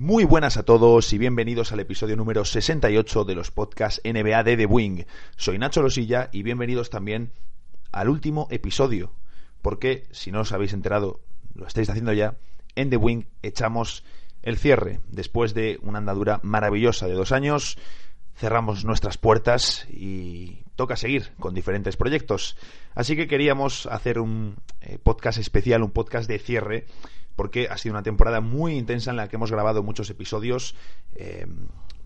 Muy buenas a todos y bienvenidos al episodio número 68 de los podcasts NBA de The Wing. Soy Nacho Losilla y bienvenidos también al último episodio, porque si no os habéis enterado, lo estáis haciendo ya, en The Wing echamos el cierre. Después de una andadura maravillosa de dos años, cerramos nuestras puertas y toca seguir con diferentes proyectos. Así que queríamos hacer un eh, podcast especial, un podcast de cierre porque ha sido una temporada muy intensa en la que hemos grabado muchos episodios. Eh,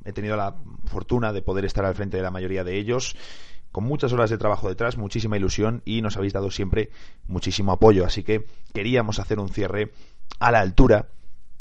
he tenido la fortuna de poder estar al frente de la mayoría de ellos con muchas horas de trabajo detrás, muchísima ilusión y nos habéis dado siempre muchísimo apoyo. Así que queríamos hacer un cierre a la altura,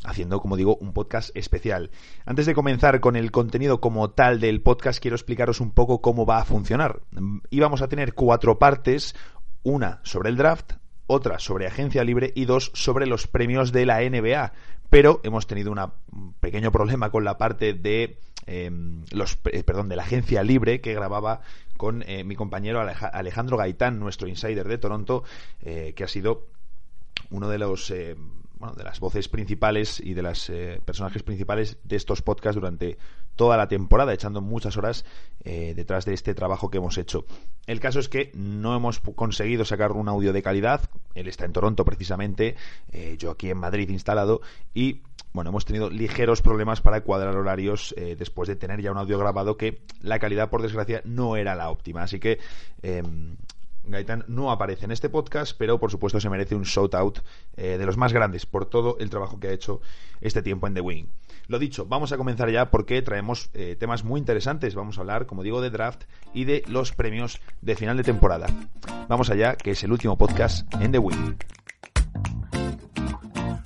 haciendo, como digo, un podcast especial. Antes de comenzar con el contenido como tal del podcast, quiero explicaros un poco cómo va a funcionar. Íbamos a tener cuatro partes, una sobre el draft, otra sobre agencia libre y dos sobre los premios de la NBA. Pero hemos tenido un pequeño problema con la parte de em, los eh, perdón de la agencia libre que grababa con eh, mi compañero Alejandro Gaitán, nuestro insider de Toronto, eh, que ha sido uno de los bueno, de las voces principales y de los eh, personajes principales de estos podcasts durante toda la temporada, echando muchas horas eh, detrás de este trabajo que hemos hecho. El caso es que no hemos conseguido sacar un audio de calidad. Él está en Toronto precisamente, eh, yo aquí en Madrid instalado y bueno, hemos tenido ligeros problemas para cuadrar horarios después de tener ya un audio grabado que la calidad, por desgracia, no era la óptima. Así que em, Gaitán no aparece en este podcast, pero por supuesto se merece un shout out eh, de los más grandes por todo el trabajo que ha hecho este tiempo en The Wing. Lo dicho, vamos a comenzar ya porque traemos eh, temas muy interesantes. Vamos a hablar, como digo, de draft y de los premios de final de temporada. Vamos allá, que es el último podcast en The Wing.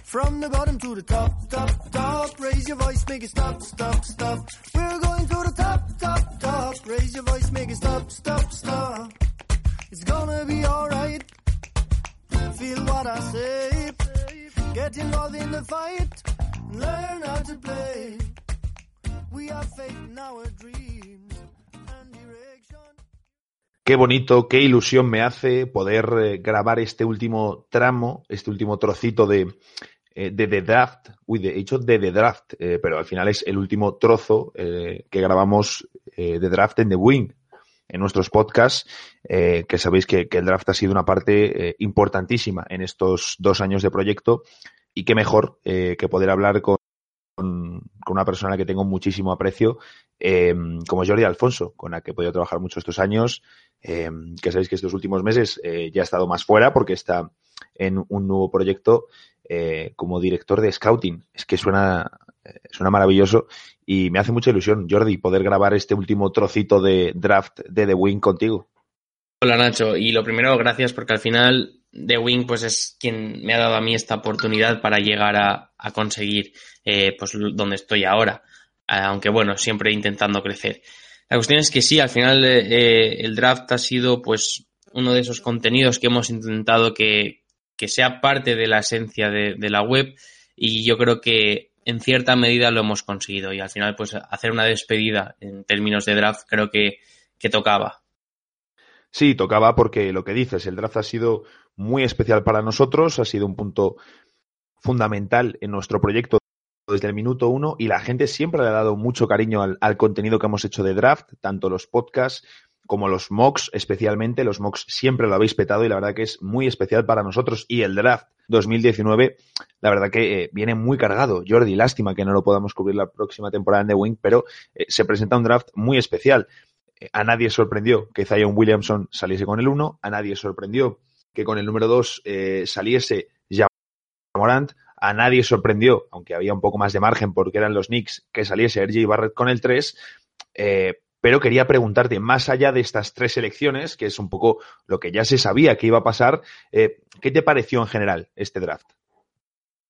From the bottom to the top, top, top. Raise your voice, make it stop, stop, stop. We're going to the top, top, top. Raise your voice, make it stop, stop, stop. Qué bonito, qué ilusión me hace poder eh, grabar este último tramo, este último trocito de, eh, de The Draft, uy, de hecho de The Draft, eh, pero al final es el último trozo que grabamos eh, de Draft en The Wing, en nuestros podcasts, eh, que sabéis que, el draft ha sido una parte eh, importantísima en estos dos años de proyecto y qué mejor eh, que poder hablar con, con, una persona a la que tengo muchísimo aprecio, em, como Jordi Alfonso, con la que he podido trabajar mucho estos años, em, que sabéis que estos últimos meses eh, ya ha estado más fuera porque está en un nuevo proyecto eh, como director de scouting. Es que suena, suena maravilloso y me hace mucha ilusión, Jordi, poder grabar este último trocito de draft de The Wing contigo. Hola Nacho, y lo primero, gracias porque al final The Wing pues es quien me ha dado a mí esta oportunidad para llegar a, a conseguir eh, pues donde estoy ahora, aunque bueno, siempre intentando crecer. La cuestión es que sí, al final eh, el draft ha sido pues uno de esos contenidos que hemos intentado que, que sea parte de la esencia de la web y yo creo que en cierta medida lo hemos conseguido y al final pues hacer una despedida en términos de draft creo que, que tocaba. Sí, tocaba porque lo que dices, el draft ha sido muy especial para nosotros, ha sido un punto fundamental en nuestro proyecto desde el minuto uno y la gente siempre le ha dado mucho cariño al, al contenido que hemos hecho de draft, tanto los podcasts como los mocks, especialmente los mocks siempre lo habéis petado y la verdad que es muy especial para nosotros y el draft 2019, la verdad que eh, viene muy cargado. Jordi, lástima que no lo podamos cubrir la próxima temporada en The Wing, pero eh, se presenta un draft muy especial. Eh, a nadie sorprendió que Zion Williamson saliese con el 1, a nadie sorprendió que con el número 2 eh, saliese Morant, a nadie sorprendió, aunque había un poco más de margen porque eran los Knicks, que saliese RJ Barrett con el 3, eh, pero quería preguntarte, más allá de estas tres elecciones, que es un poco lo que ya se sabía que iba a pasar, eh, ¿qué te pareció en general este draft?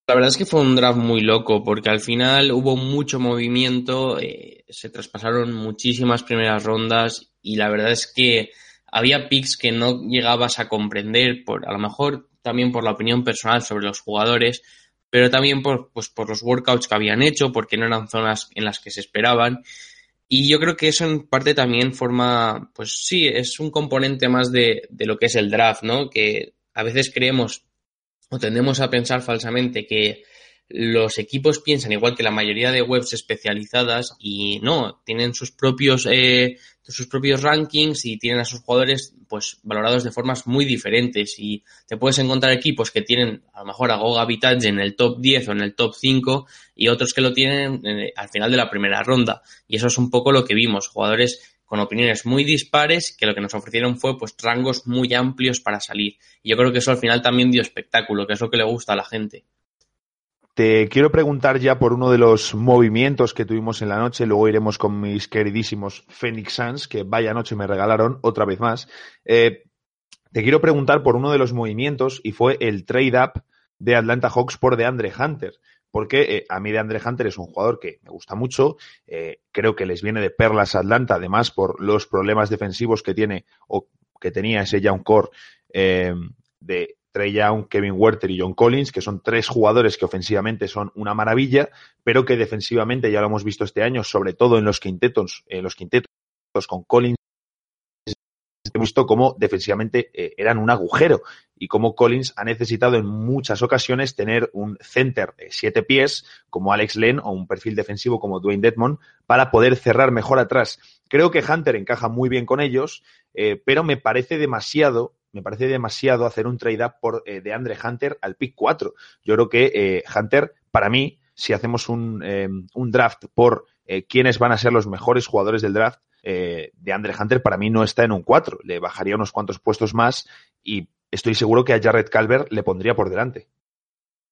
La verdad es que fue un draft muy loco, porque al final hubo mucho movimiento, eh, se traspasaron muchísimas primeras rondas y la verdad es que había picks que no llegabas a comprender, por, a lo mejor también por la opinión personal sobre los jugadores, pero también por, pues, por los workouts que habían hecho, porque no eran zonas en las que se esperaban. Y yo creo que eso en parte también forma, pues sí, es un componente más de, de lo que es el draft, ¿no? Que a veces creemos o tendemos a pensar falsamente que los equipos piensan igual que la mayoría de webs especializadas y no, tienen sus propios, eh, sus propios rankings y tienen a sus jugadores pues valorados de formas muy diferentes. Y te puedes encontrar equipos que tienen a lo mejor a Goga Vitage en el top 10 o en el top 5 y otros que lo tienen eh, al final de la primera ronda. Y eso es un poco lo que vimos, jugadores con opiniones muy dispares que lo que nos ofrecieron fue pues rangos muy amplios para salir. Y yo creo que eso al final también dio espectáculo, que es lo que le gusta a la gente. Te quiero preguntar ya por uno de los movimientos que tuvimos en la noche, luego iremos con mis queridísimos Phoenix Suns, que vaya noche me regalaron otra vez más. Eh, te quiero preguntar por uno de los movimientos y fue el trade-up de Atlanta Hawks por DeAndre Hunter, porque eh, a mí DeAndre Hunter es un jugador que me gusta mucho, eh, creo que les viene de perlas a Atlanta, además por los problemas defensivos que tiene o que tenía ese Young Core de Trey Young, Kevin Werther y John Collins, que son tres jugadores que ofensivamente son una maravilla, pero que defensivamente ya lo hemos visto este año, sobre todo en los quintetos, en los quintetos con Collins, visto cómo defensivamente eh, eran un agujero y cómo Collins ha necesitado en muchas ocasiones tener un center de siete pies como Alex Len o un perfil defensivo como Dwayne Dedmon para poder cerrar mejor atrás. Creo que Hunter encaja muy bien con ellos, eh, pero me parece demasiado me parece demasiado hacer un trade-up por eh, de Andre Hunter al pick 4. Yo creo que eh, Hunter, para mí, si hacemos un, eh, un draft por quiénes van a ser los mejores jugadores del draft, de Andre Hunter para mí no está en un 4. Le bajaría unos cuantos puestos más y estoy seguro que a Jared Calvert le pondría por delante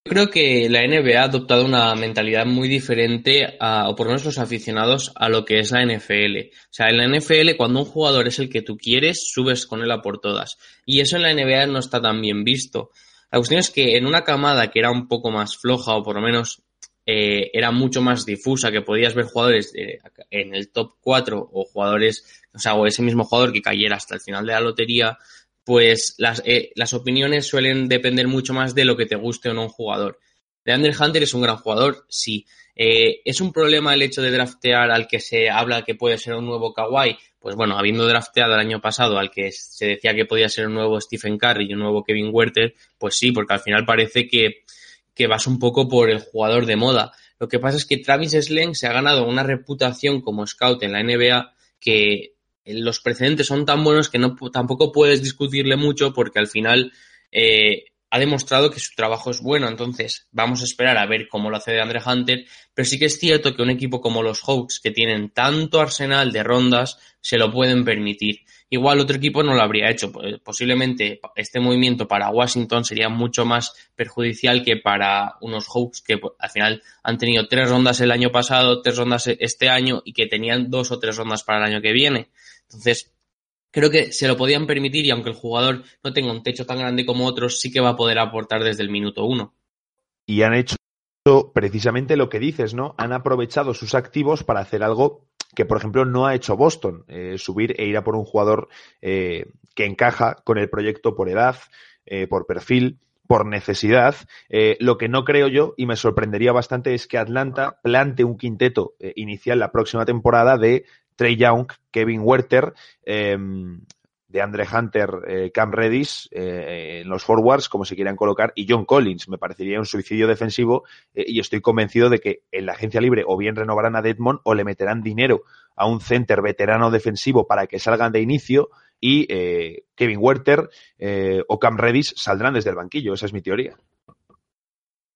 creo que la NBA ha adoptado una mentalidad muy diferente, a, o por lo menos los aficionados, a lo que es la NFL. O sea, en la NFL, cuando un jugador es el que tú quieres, subes con él a por todas. Y eso en la NBA no está tan bien visto. La cuestión es que en una camada que era un poco más floja, o por lo menos eh, era mucho más difusa, que podías ver jugadores en el top 4 o jugadores, o sea, o ese mismo jugador que cayera hasta el final de la lotería, pues las, eh, las opiniones suelen depender mucho más de lo que te guste o no un jugador. De Andrew Hunter es un gran jugador, sí. Eh, ¿Es un problema el hecho de draftear al que se habla que puede ser un nuevo Kawhi? Pues bueno, habiendo drafteado el año pasado al que se decía que podía ser un nuevo Stephen Curry y un nuevo Kevin Werther, pues sí, porque al final parece que, que vas un poco por el jugador de moda. Lo que pasa es que Travis Slang se ha ganado una reputación como scout en la NBA que los precedentes son tan buenos que no, tampoco puedes discutirle mucho porque al final eh, ha demostrado que su trabajo es bueno. Entonces, vamos a esperar a ver cómo lo hace de Andre Hunter. Pero sí que es cierto que un equipo como los Hawks, que tienen tanto arsenal de rondas, se lo pueden permitir. Igual otro equipo no lo habría hecho. Posiblemente este movimiento para Washington sería mucho más perjudicial que para unos Hawks que pues, al final han tenido tres rondas el año pasado, tres rondas este año y que tenían dos o tres rondas para el año que viene. Entonces, creo que se lo podían permitir y aunque el jugador no tenga un techo tan grande como otros, sí que va a poder aportar desde el minuto uno. Y han hecho precisamente lo que dices, ¿no? Han aprovechado sus activos para hacer algo que, por ejemplo, no ha hecho Boston, eh, subir e ir a por un jugador eh, que encaja con el proyecto por edad, eh, por perfil, por necesidad. lo que no creo yo, y me sorprendería bastante, es que Atlanta plante un quinteto inicial la próxima temporada de Trey Young, Kevin Werther, em, de Andre Hunter, eh, Cam Redis eh, en los forwards, como se quieran colocar, y John Collins. Me parecería un suicidio defensivo eh, y estoy convencido de que en la agencia libre o bien renovarán a Deadmond o le meterán dinero a un center veterano defensivo para que salgan de inicio y Kevin Werther o Cam Redis saldrán desde el banquillo. Esa es mi teoría.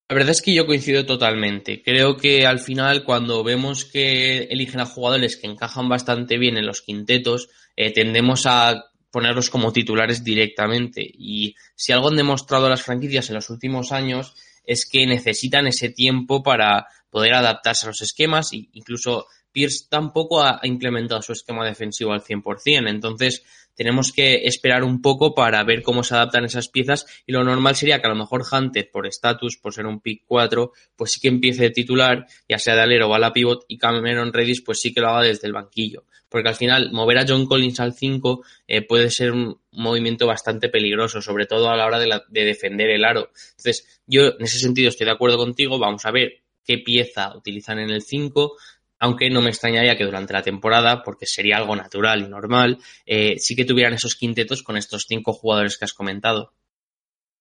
La verdad es que yo coincido totalmente. Creo que al final cuando vemos que eligen a jugadores que encajan bastante bien en los quintetos, eh, tendemos a ponerlos como titulares directamente. Y si algo han demostrado las franquicias en los últimos años es que necesitan ese tiempo para poder adaptarse a los esquemas incluso Pierce tampoco ha implementado su esquema defensivo al 100%. Entonces, tenemos que esperar un poco para ver cómo se adaptan esas piezas y lo normal sería que a lo mejor Hunter, por estatus, por ser un pick 4, pues sí que empiece de titular, ya sea de alero o a la pivot, y Cameron Redis pues sí que lo haga desde el banquillo. Porque al final, mover a John Collins al 5 eh, puede ser un movimiento bastante peligroso, sobre todo a la hora de, de defender el aro. Entonces, yo en ese sentido estoy de acuerdo contigo, vamos a ver qué pieza utilizan en el 5, aunque no me extrañaría que durante la temporada, porque sería algo natural y normal, eh, sí que tuvieran esos quintetos con estos cinco jugadores que has comentado.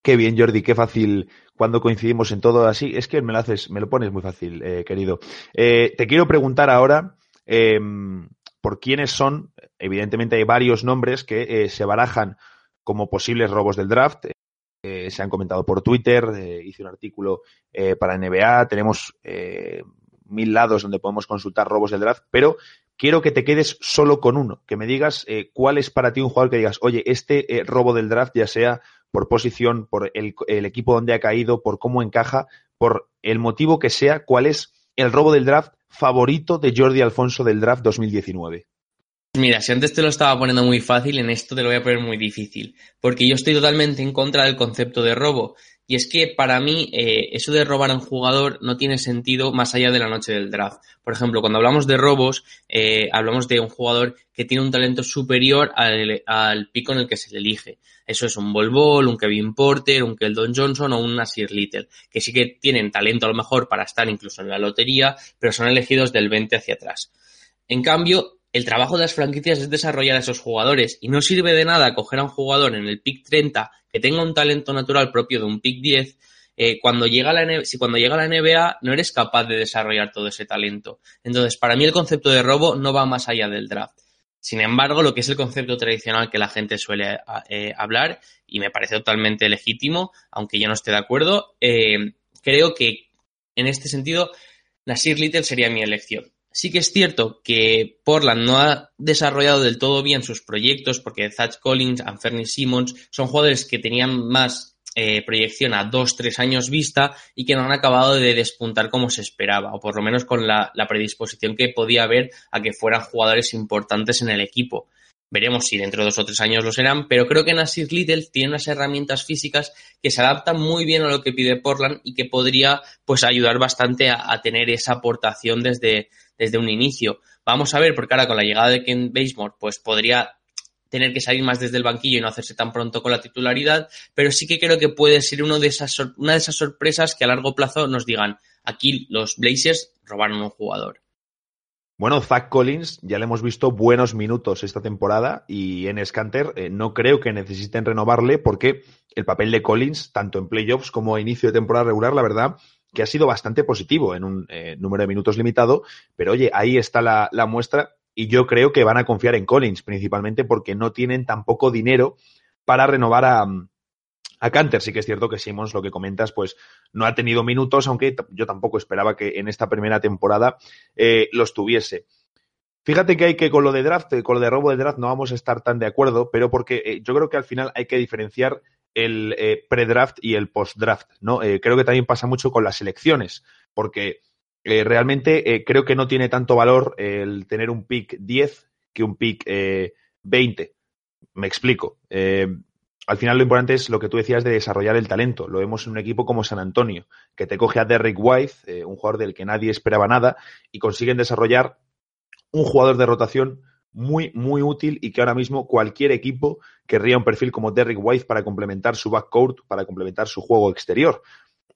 Qué bien, Jordi, qué fácil cuando coincidimos en todo así. Es que me lo me lo pones muy fácil, eh, querido. Eh, te quiero preguntar ahora em, por quiénes son. Evidentemente hay varios nombres que se barajan como posibles robos del draft. se han comentado por Twitter, hice un artículo para NBA, tenemos mil lados donde podemos consultar robos del draft, pero quiero que te quedes solo con uno, que me digas cuál es para ti un jugador que digas, oye, este robo del draft, ya sea por posición, por el, equipo donde ha caído, por cómo encaja, por el motivo que sea, cuál es el robo del draft favorito de Jordi Alfonso del draft 2019. Mira, si antes te lo estaba poniendo muy fácil, en esto te lo voy a poner muy difícil, porque yo estoy totalmente en contra del concepto de robo. Y es que para mí eh, eso de robar a un jugador no tiene sentido más allá de la noche del draft. Por ejemplo, cuando hablamos de robos, eh, hablamos de un jugador que tiene un talento superior al, pico en el que se le elige. Eso es un Bol Bol, un Kevin Porter, un Keldon Johnson o un Nasir Little, que sí que tienen talento a lo mejor para estar incluso en la lotería, pero son elegidos del 20 hacia atrás. En cambio, el trabajo de las franquicias es desarrollar a esos jugadores y no sirve de nada coger a un jugador en el pick 30 que tenga un talento natural propio de un pick 10 eh, cuando llega la si cuando llega la NBA no eres capaz de desarrollar todo ese talento. Entonces, para mí el concepto de robo no va más allá del draft. Sin embargo, lo que es el concepto tradicional que la gente suele eh, hablar, y me parece totalmente legítimo, aunque yo no esté de acuerdo, eh, creo que en este sentido, Nasir Little sería mi elección. Sí que es cierto que Portland no ha desarrollado del todo bien sus proyectos porque Zach Collins, Anferni Simmons son jugadores que tenían más eh, proyección a dos, tres años vista y que no han acabado de despuntar como se esperaba, o por lo menos con la, la predisposición que podía haber a que fueran jugadores importantes en el equipo. Veremos si dentro de dos o tres años lo serán, pero creo que Nasir Little tiene unas herramientas físicas que se adaptan muy bien a lo que pide Portland y que podría pues ayudar bastante a, tener esa aportación desde, desde un inicio. Vamos a ver, porque ahora con la llegada de Ken Basemore, pues podría tener que salir más desde el banquillo y no hacerse tan pronto con la titularidad, pero sí que creo que puede ser de esas, una de esas sorpresas que a largo plazo nos digan, aquí los Blazers robaron un jugador. Bueno, Zach Collins ya le hemos visto buenos minutos esta temporada y en Scanter eh, no creo que necesiten renovarle porque el papel de Collins, tanto en playoffs como a inicio de temporada regular, la verdad que ha sido bastante positivo en un eh, número de minutos limitado, pero oye, ahí está la, la muestra y yo creo que van a confiar en Collins, principalmente porque no tienen tampoco dinero para renovar a, a Canter. Sí que es cierto que Simons, lo que comentas, pues no ha tenido minutos, aunque yo tampoco esperaba que en esta primera temporada eh, los tuviese. Fíjate que hay que con lo de draft, con lo de robo de draft no vamos a estar tan de acuerdo, pero porque eh, yo creo que al final hay que diferenciar el eh, pre-draft y el post-draft, ¿no? creo que también pasa mucho con las elecciones, porque realmente creo que no tiene tanto valor el tener un pick 10 que un pick 20. Me explico al final lo importante es lo que tú decías de desarrollar el talento. Lo vemos en un equipo como San Antonio, que te coge a Derrick White, eh, un jugador del que nadie esperaba nada, y consiguen desarrollar un jugador de rotación muy, muy útil y que ahora mismo cualquier equipo querría un perfil como Derrick White para complementar su backcourt, para complementar su juego exterior.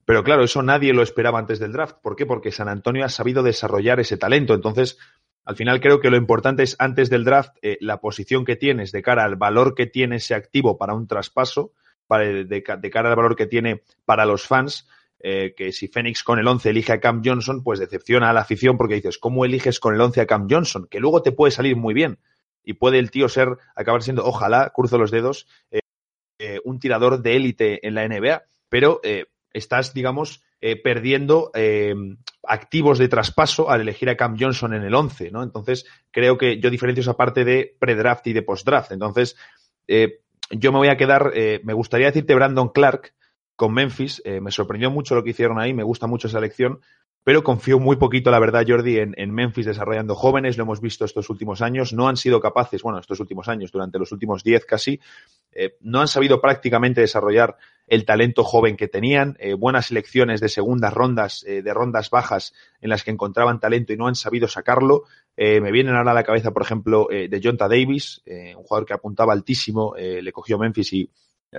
Pero claro, eso nadie lo esperaba antes del draft. ¿Por qué? Porque San Antonio ha sabido desarrollar ese talento. Entonces, al final creo que lo importante es antes del draft eh, la posición que tienes de cara al valor que tiene ese activo para un traspaso, de, cara al valor que tiene para los fans, eh, que si Phoenix con el 11 elige a Cam Johnson, pues decepciona a la afición porque dices, ¿cómo eliges con el 11 a Cam Johnson? Que luego te puede salir muy bien y puede el tío ser, acabar siendo, ojalá, cruzo los dedos, eh, un tirador de élite en la NBA, pero estás, digamos, eh, perdiendo eh, activos de traspaso al elegir a Cam Johnson en el 11, ¿no? Entonces, creo que yo diferencio esa parte de pre-draft y de post-draft. Entonces, eh, yo me voy a quedar, me gustaría decirte Brandon Clark con Memphis, me sorprendió mucho lo que hicieron ahí, me gusta mucho esa elección, pero confío muy poquito, la verdad, Jordi, en, Memphis desarrollando jóvenes, lo hemos visto estos últimos años, no han sido capaces, bueno, estos últimos años, durante los últimos 10 casi, no han sabido prácticamente desarrollar el talento joven que tenían, eh, buenas selecciones de segundas rondas, eh, de rondas bajas en las que encontraban talento y no han sabido sacarlo. me vienen ahora a la cabeza, por ejemplo, de Jonta Davis, un jugador que apuntaba altísimo, le cogió Memphis y,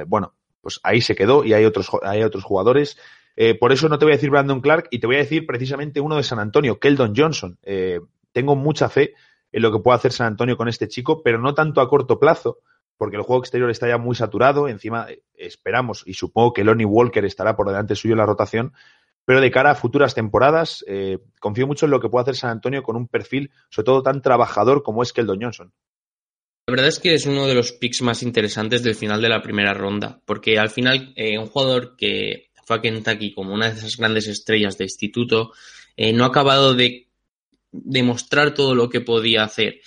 bueno, pues ahí se quedó y hay otros, hay otros jugadores. Eh, por eso no te voy a decir Brandon Clark y te voy a decir precisamente uno de San Antonio, Keldon Johnson. Eh, tengo mucha fe en lo que puede hacer San Antonio con este chico, pero no tanto a corto plazo, porque el juego exterior está ya muy saturado. Encima, eh, esperamos y supongo que Lonnie Walker estará por delante suyo en la rotación. Pero de cara a futuras temporadas, eh, confío mucho en lo que puede hacer San Antonio con un perfil, sobre todo tan trabajador como es Keldon Johnson. La verdad es que es uno de los picks más interesantes del final de la primera ronda, porque al final eh, un jugador que fue a Kentucky como una de esas grandes estrellas de instituto, no ha acabado de demostrar todo lo que podía hacer.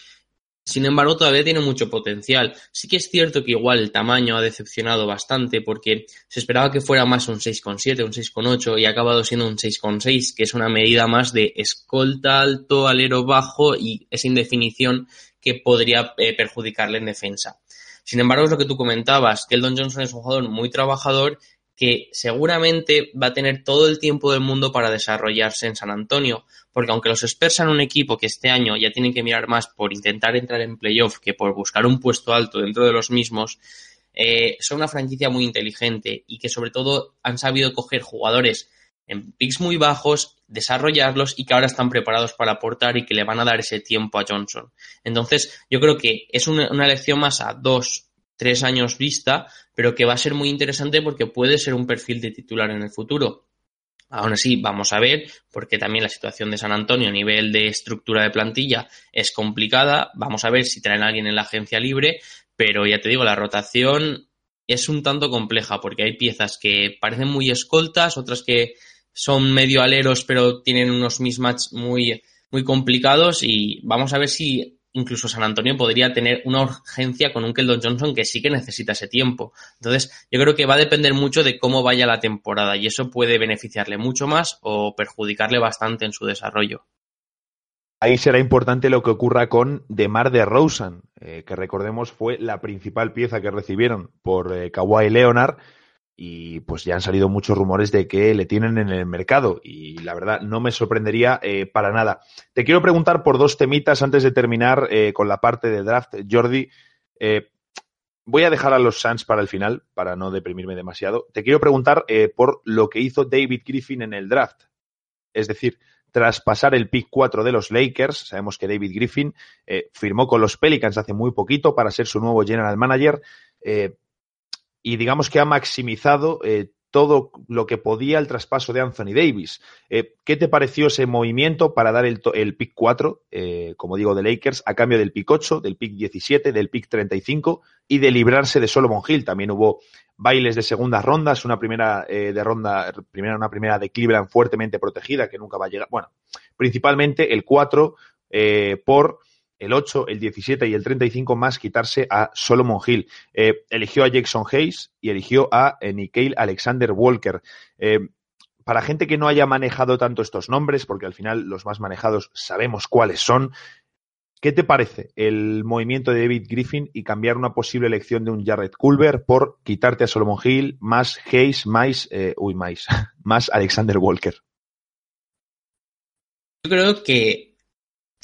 Sin embargo, todavía tiene mucho potencial. Sí que es cierto que igual el tamaño ha decepcionado bastante porque se esperaba que fuera más un 6,7, un 6,8 y ha acabado siendo un 6,6, que es una medida más de escolta alto, alero bajo y esa indefinición que podría eh, perjudicarle en defensa. Sin embargo, es lo que tú comentabas, que Eldon Johnson es un jugador muy trabajador que seguramente va a tener todo el tiempo del mundo para desarrollarse en San Antonio, porque aunque los Spurs sean un equipo que este año ya tienen que mirar más por intentar entrar en playoff que por buscar un puesto alto dentro de los mismos, eh, son una franquicia muy inteligente y que sobre todo han sabido coger jugadores en picks muy bajos, desarrollarlos y que ahora están preparados para aportar y que le van a dar ese tiempo a Johnson. Entonces, yo creo que es una, una elección más a dos tres años vista, pero que va a ser muy interesante porque puede ser un perfil de titular en el futuro. Aún así, vamos a ver, porque también la situación de San Antonio a nivel de estructura de plantilla es complicada. Vamos a ver si traen a alguien en la agencia libre, pero ya te digo, la rotación es un tanto compleja porque hay piezas que parecen muy escoltas, otras que son medio aleros pero tienen unos mismatch muy, muy complicados y vamos a ver si incluso San Antonio podría tener una urgencia con un Keldon Johnson que sí que necesita ese tiempo. Entonces, yo creo que va a depender mucho de cómo vaya la temporada y eso puede beneficiarle mucho más o perjudicarle bastante en su desarrollo. Ahí será importante lo que ocurra con DeMar de Rosen, eh, que recordemos fue la principal pieza que recibieron por eh, Kawhi Leonard y pues ya han salido muchos rumores de que le tienen en el mercado y la verdad no me sorprendería eh, para nada. Te quiero preguntar por dos temitas antes de terminar eh, con la parte de draft. Jordi, eh, voy a dejar a los Suns para el final para no deprimirme demasiado. Te quiero preguntar por lo que hizo David Griffin en el draft. Es decir, tras pasar el pick 4 de los Lakers, sabemos que David Griffin firmó con los Pelicans hace muy poquito para ser su nuevo general manager y digamos que ha maximizado eh, todo lo que podía el traspaso de Anthony Davis. Eh, ¿Qué te pareció ese movimiento para dar el, pick 4, eh, como digo, de Lakers, a cambio del pick 8, del pick 17, del pick 35 y de librarse de Solomon Hill? También hubo bailes de segundas rondas, una primera de ronda, primera, una primera de Cleveland fuertemente protegida que nunca va a llegar. Bueno, principalmente el 4 por el 8, el 17 y el 35 más quitarse a Solomon Hill. Eh, eligió a Jackson Hayes y eligió a eh, Alexander Walker. Eh, para gente que no haya manejado tanto estos nombres, porque al final los más manejados sabemos cuáles son, ¿qué te parece el movimiento de David Griffin y cambiar una posible elección de un Jared Culver por quitarte a Solomon Hill más Hayes, más, eh, uy, más, más Alexander Walker? Yo creo que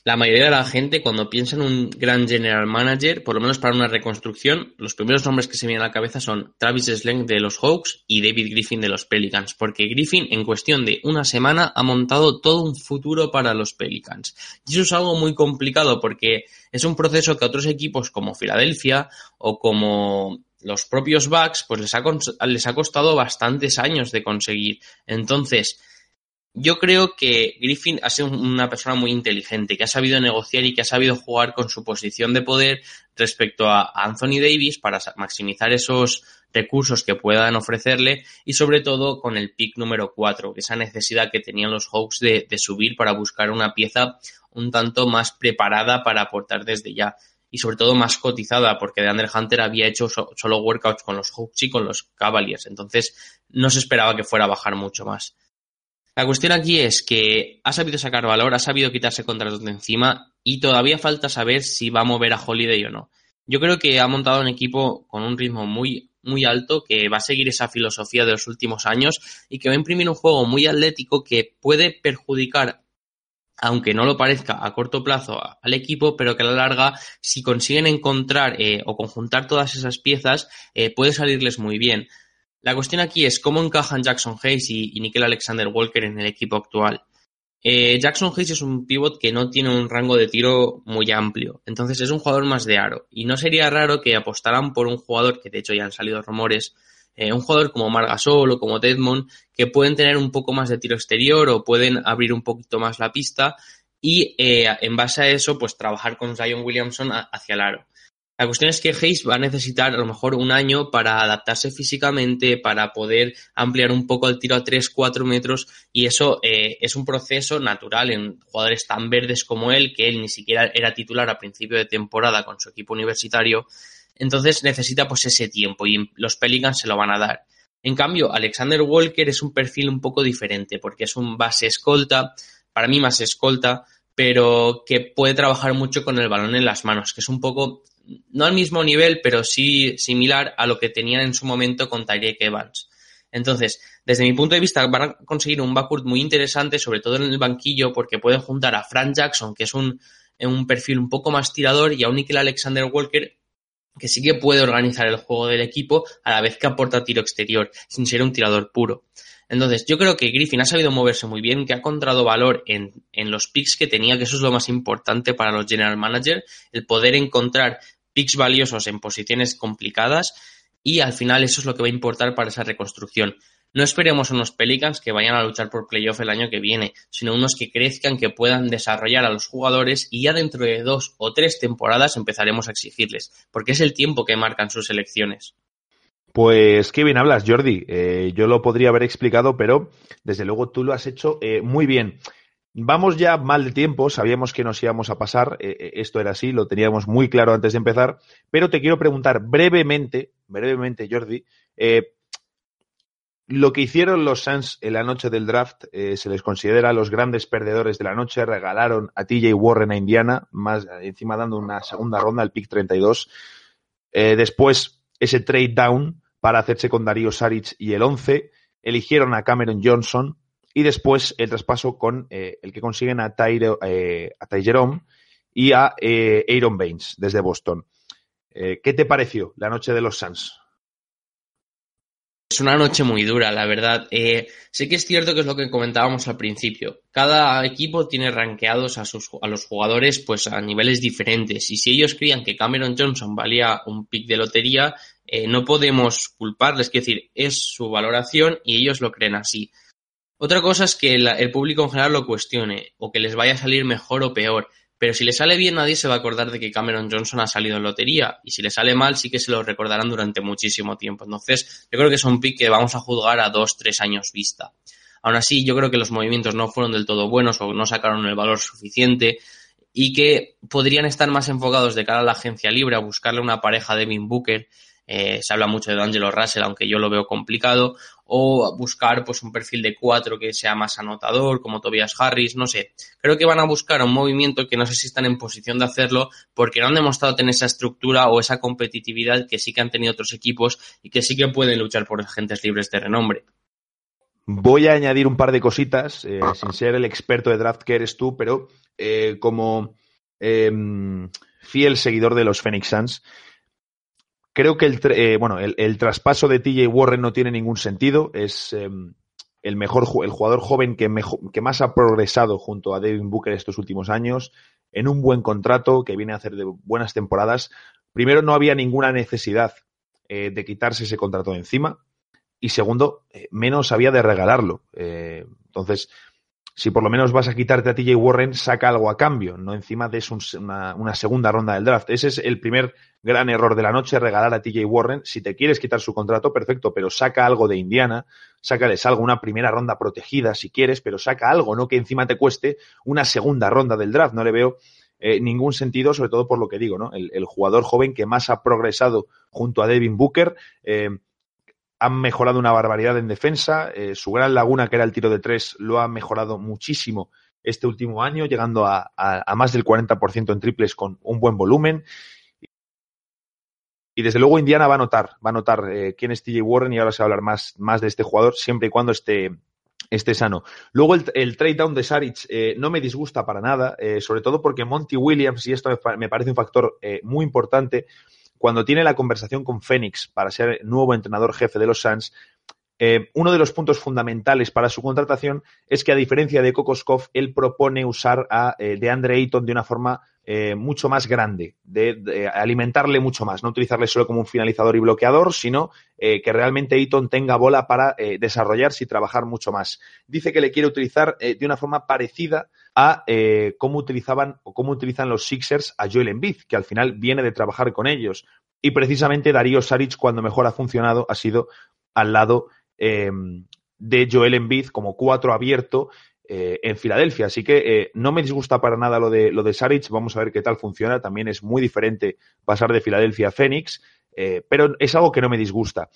la mayoría de la gente cuando piensa en un gran general manager, por lo menos para una reconstrucción, los primeros nombres que se vienen a la cabeza son Travis Slang de los Hawks y David Griffin de los Pelicans, porque Griffin en cuestión de una semana ha montado todo un futuro para los Pelicans. Y eso es algo muy complicado porque es un proceso que a otros equipos como Filadelfia o como los propios Bucks, pues les ha, les ha costado bastantes años de conseguir. Entonces, yo creo que Griffin ha sido una persona muy inteligente, que ha sabido negociar y que ha sabido jugar con su posición de poder respecto a Anthony Davis para maximizar esos recursos que puedan ofrecerle y sobre todo con el pick número 4, esa necesidad que tenían los Hawks de, subir para buscar una pieza un tanto más preparada para aportar desde ya y sobre todo más cotizada porque DeAndre Hunter había hecho solo workouts con los Hawks y con los Cavaliers, entonces no se esperaba que fuera a bajar mucho más. La cuestión aquí es que ha sabido sacar valor, ha sabido quitarse contratos de encima y todavía falta saber si va a mover a Holiday o no. Yo creo que ha montado un equipo con un ritmo muy, muy alto, que va a seguir esa filosofía de los últimos años y que va a imprimir un juego muy atlético que puede perjudicar, aunque no lo parezca a corto plazo al equipo, pero que a la larga, si consiguen encontrar eh, o conjuntar todas esas piezas, eh, puede salirles muy bien. La cuestión aquí es cómo encajan Jackson Hayes y, Nickel Alexander Walker en el equipo actual. Eh, Jackson Hayes es un pivot que no tiene un rango de tiro muy amplio, entonces es un jugador más de aro. Y no sería raro que apostaran por un jugador, que de hecho ya han salido rumores, eh, un jugador como Margasol o como Deadmond, que pueden tener un poco más de tiro exterior o pueden abrir un poquito más la pista y eh, en base a eso, pues trabajar con Zion Williamson hacia el aro. La cuestión es que Hayes va a necesitar a lo mejor un año para adaptarse físicamente, para poder ampliar un poco el tiro a 3-4 metros y eso eh, es un proceso natural en jugadores tan verdes como él, que él ni siquiera era titular a principio de temporada con su equipo universitario. Entonces necesita pues ese tiempo y los Pelicans se lo van a dar. En cambio, Alexander Walker es un perfil un poco diferente porque es un base escolta, para mí más escolta, pero que puede trabajar mucho con el balón en las manos, que es un poco no al mismo nivel, pero sí similar a lo que tenían en su momento con Tyreek Evans. Entonces, desde mi punto de vista, van a conseguir un backcourt muy interesante, sobre todo en el banquillo, porque pueden juntar a Frank Jackson, que es un, un perfil un poco más tirador, y a un Nickel Alexander Walker, que sí que puede organizar el juego del equipo a la vez que aporta tiro exterior, sin ser un tirador puro. Entonces, yo creo que Griffin ha sabido moverse muy bien, que ha encontrado valor en, en los picks que tenía, que eso es lo más importante para los general managers, el poder encontrar picks valiosos en posiciones complicadas y al final eso es lo que va a importar para esa reconstrucción. No esperemos unos Pelicans que vayan a luchar por playoff el año que viene, sino unos que crezcan, que puedan desarrollar a los jugadores y ya dentro de dos o tres temporadas empezaremos a exigirles, porque es el tiempo que marcan sus elecciones. Pues qué bien hablas, Jordi. Eh, yo lo podría haber explicado, pero desde luego tú lo has hecho eh, muy bien. Vamos ya mal de tiempo, sabíamos que nos íbamos a pasar, eh, esto era así, lo teníamos muy claro antes de empezar, pero te quiero preguntar brevemente, brevemente, Jordi, lo que hicieron los Suns en la noche del draft se les considera los grandes perdedores de la noche, regalaron a TJ Warren a Indiana, más encima dando una segunda ronda, el pick 32. después, ese trade down para hacerse con Darío Saric y el 11, eligieron a Cameron Johnson, y después el traspaso con eh, el que consiguen a Ty, eh, a Jerome y a eh, Aaron Baines desde Boston. ¿Qué te pareció la noche de los Suns? Es una noche muy dura, la verdad. sé que es cierto que es lo que comentábamos al principio. Cada equipo tiene rankeados a, sus, a los jugadores pues a niveles diferentes. Y si ellos creían que Cameron Johnson valía un pick de lotería, no podemos culparles. Es decir, es su valoración y ellos lo creen así. Otra cosa es que el público en general lo cuestione o que les vaya a salir mejor o peor. Pero si le sale bien, nadie se va a acordar de que Cameron Johnson ha salido en lotería. Y si le sale mal, sí que se lo recordarán durante muchísimo tiempo. Entonces, yo creo que es un pick que vamos a juzgar a dos, tres años vista. Aún así, yo creo que los movimientos no fueron del todo buenos o no sacaron el valor suficiente y que podrían estar más enfocados de cara a la agencia libre a buscarle una pareja de Devin Booker eh, se habla mucho de Angelo Russell, aunque yo lo veo complicado, o buscar pues un perfil de cuatro que sea más anotador, como Tobias Harris, no sé. Creo que van a buscar un movimiento que no sé si están en posición de hacerlo, porque no han demostrado tener esa estructura o esa competitividad que sí que han tenido otros equipos y que sí que pueden luchar por agentes libres de renombre. Voy a añadir un par de cositas, eh, sin ser el experto de draft que eres tú, pero eh, como em, fiel seguidor de los Phoenix Suns, Creo que el, eh, bueno, el, traspaso de TJ Warren no tiene ningún sentido. Es em, el mejor el jugador joven que, que más ha progresado junto a Devin Booker estos últimos años, en un buen contrato que viene a hacer de buenas temporadas. Primero, no había ninguna necesidad eh, de quitarse ese contrato de encima. Y segundo, eh, menos había de regalarlo. entonces, si por lo menos vas a quitarte a TJ Warren, saca algo a cambio, no encima de una, segunda ronda del draft. Ese es el primer gran error de la noche, regalar a TJ Warren. Si te quieres quitar su contrato, perfecto, pero saca algo de Indiana, sácales algo, una primera ronda protegida si quieres, pero saca algo, no que encima te cueste una segunda ronda del draft. No le veo eh, ningún sentido, sobre todo por lo que digo, ¿no? El, el, jugador joven que más ha progresado junto a Devin Booker. Eh, han mejorado una barbaridad en defensa. Eh, su gran laguna, que era el tiro de tres, lo ha mejorado muchísimo este último año, llegando a, más del 40% en triples con un buen volumen. Y desde luego Indiana va a notar, va a notar eh, quién es TJ Warren y ahora se va a hablar más, de este jugador siempre y cuando esté, esté sano. Luego el, trade down de Saric eh, no me disgusta para nada, sobre todo porque Monty Williams, y esto me parece un factor muy importante, cuando tiene la conversación con Phoenix para ser nuevo entrenador jefe de los Suns, Eh, uno de los puntos fundamentales para su contratación es que, a diferencia de Kokoskov, él propone usar a eh, DeAndre Ayton de una forma eh, mucho más grande, de, alimentarle mucho más, no utilizarle solo como un finalizador y bloqueador, sino que realmente Ayton tenga bola para desarrollarse y trabajar mucho más. Dice que le quiere utilizar de una forma parecida a cómo utilizaban o cómo utilizan los Sixers a Joel Embiid, que al final viene de trabajar con ellos. Y precisamente Darío Saric, cuando mejor ha funcionado, ha sido al lado Em, de Joel Embiid como cuatro abierto eh, en Filadelfia. Así que eh, no me disgusta para nada lo de, lo de Saric. Vamos a ver qué tal funciona. También es muy diferente pasar de Filadelfia a Phoenix, eh, pero es algo que no me disgusta.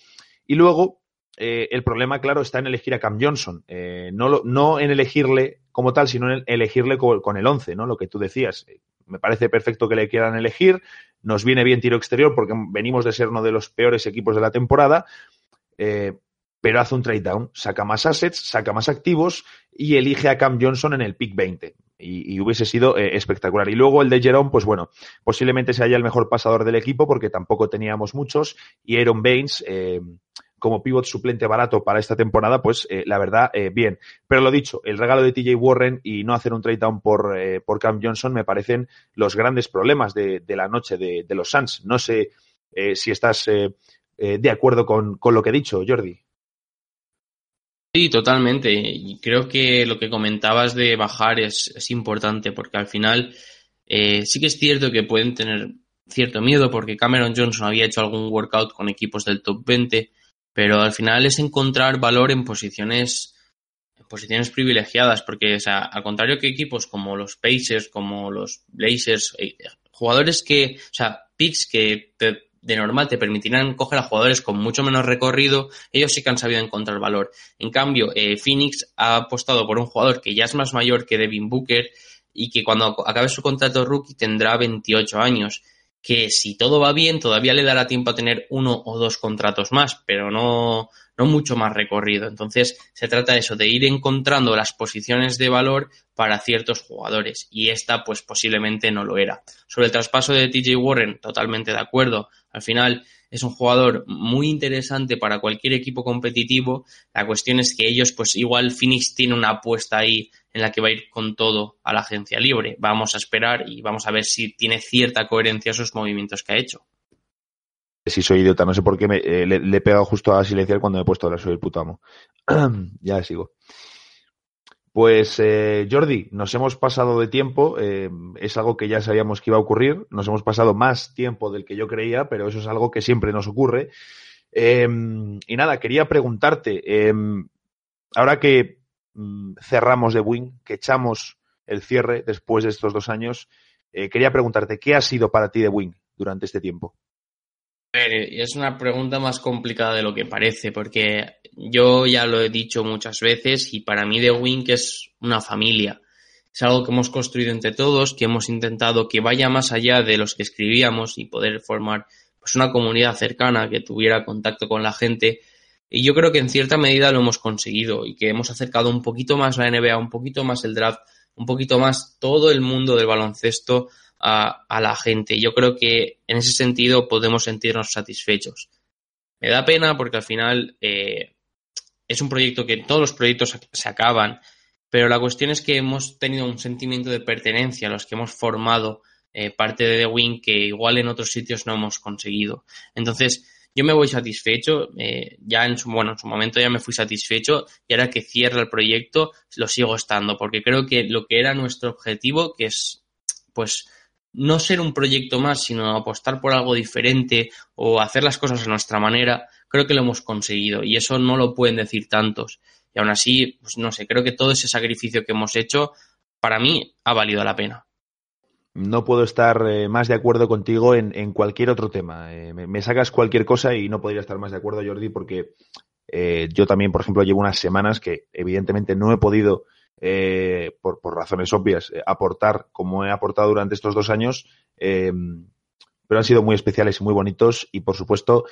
Y luego, el problema, claro, está en elegir a Cam Johnson. no, no en elegirle como tal, sino en elegirle con, el 11, ¿no? Lo que tú decías. Me parece perfecto que le quieran elegir. Nos viene bien tiro exterior porque venimos de ser uno de los peores equipos de la temporada pero hace un trade down, saca más assets, saca más activos y elige a Cam Johnson en el pick 20. Y, hubiese sido eh, espectacular. Y luego el de Jerome, pues bueno, posiblemente sea ya el mejor pasador del equipo porque tampoco teníamos muchos. Y Aaron Baines, eh, como pivot suplente barato para esta temporada, pues eh, la verdad, bien. Pero lo dicho, el regalo de TJ Warren y no hacer un trade down por, por Cam Johnson me parecen los grandes problemas de, la noche de, los Suns. No sé si estás de acuerdo con, con lo que he dicho, Jordi. Sí, totalmente. Y creo que lo que comentabas de bajar es, importante porque al final eh, sí que es cierto que pueden tener cierto miedo porque Cameron Johnson había hecho algún workout con equipos del top 20, pero al final es encontrar valor en posiciones en posiciones privilegiadas porque o al contrario que equipos como los Pacers, como los Blazers, eh, jugadores que, o sea, picks que te de normal te permitirán coger a jugadores con mucho menos recorrido, ellos sí que han sabido encontrar valor. En cambio, eh, Phoenix ha apostado por un jugador que ya es más mayor que Devin Booker y que cuando acabe su contrato rookie tendrá 28 años que si todo va bien todavía le dará tiempo a tener uno o dos contratos más, pero no, no mucho más recorrido. Entonces se trata de eso, de ir encontrando las posiciones de valor para ciertos jugadores y esta pues posiblemente no lo era. Sobre el traspaso de TJ Warren, totalmente de acuerdo. Al final es un jugador muy interesante para cualquier equipo competitivo. La cuestión es que ellos, pues igual Phoenix tiene una apuesta ahí en la que va a ir con todo a la agencia libre. Vamos a esperar y vamos a ver si tiene cierta coherencia esos movimientos que ha hecho. Si soy idiota, no sé por qué eh, le, he pegado justo a silenciar cuando me he puesto a soy el putamo. ya sigo. Pues eh, Jordi, nos hemos pasado de tiempo, eh, es algo que ya sabíamos que iba a ocurrir, nos hemos pasado más tiempo del que yo creía, pero eso es algo que siempre nos ocurre. Em, y nada, quería preguntarte, em, ahora que mm, cerramos de Wing, que echamos el cierre después de estos dos años, eh, quería preguntarte, ¿qué ha sido para ti de Wing durante este tiempo? Es una pregunta más complicada de lo que parece, porque yo ya lo he dicho muchas veces y para mí The Wink es una familia. Es algo que hemos construido entre todos, que hemos intentado que vaya más allá de los que escribíamos y poder formar pues una comunidad cercana que tuviera contacto con la gente. Y yo creo que en cierta medida lo hemos conseguido y que hemos acercado un poquito más la NBA, un poquito más el draft, un poquito más todo el mundo del baloncesto a, la gente. Yo creo que en ese sentido podemos sentirnos satisfechos. Me da pena porque al final eh, es un proyecto que todos los proyectos se acaban, pero la cuestión es que hemos tenido un sentimiento de pertenencia a los que hemos formado eh, parte de The Wing que igual en otros sitios no hemos conseguido. Entonces, yo me voy satisfecho, eh, ya en su, bueno, en su momento ya me fui satisfecho y ahora que cierra el proyecto lo sigo estando, porque creo que lo que era nuestro objetivo, que es pues no ser un proyecto más, sino apostar por algo diferente o hacer las cosas a nuestra manera, creo que lo hemos conseguido y eso no lo pueden decir tantos. Y aún así, pues no sé, creo que todo ese sacrificio que hemos hecho, para mí, ha valido la pena. No puedo estar eh, más de acuerdo contigo en, cualquier otro tema. Eh, me, sacas cualquier cosa y no podría estar más de acuerdo, Jordi, porque eh, yo también, por ejemplo, llevo unas semanas que evidentemente no he podido eh, por, razones obvias, eh, aportar como he aportado durante estos dos años, eh, pero han sido muy especiales y muy bonitos. Y, por supuesto,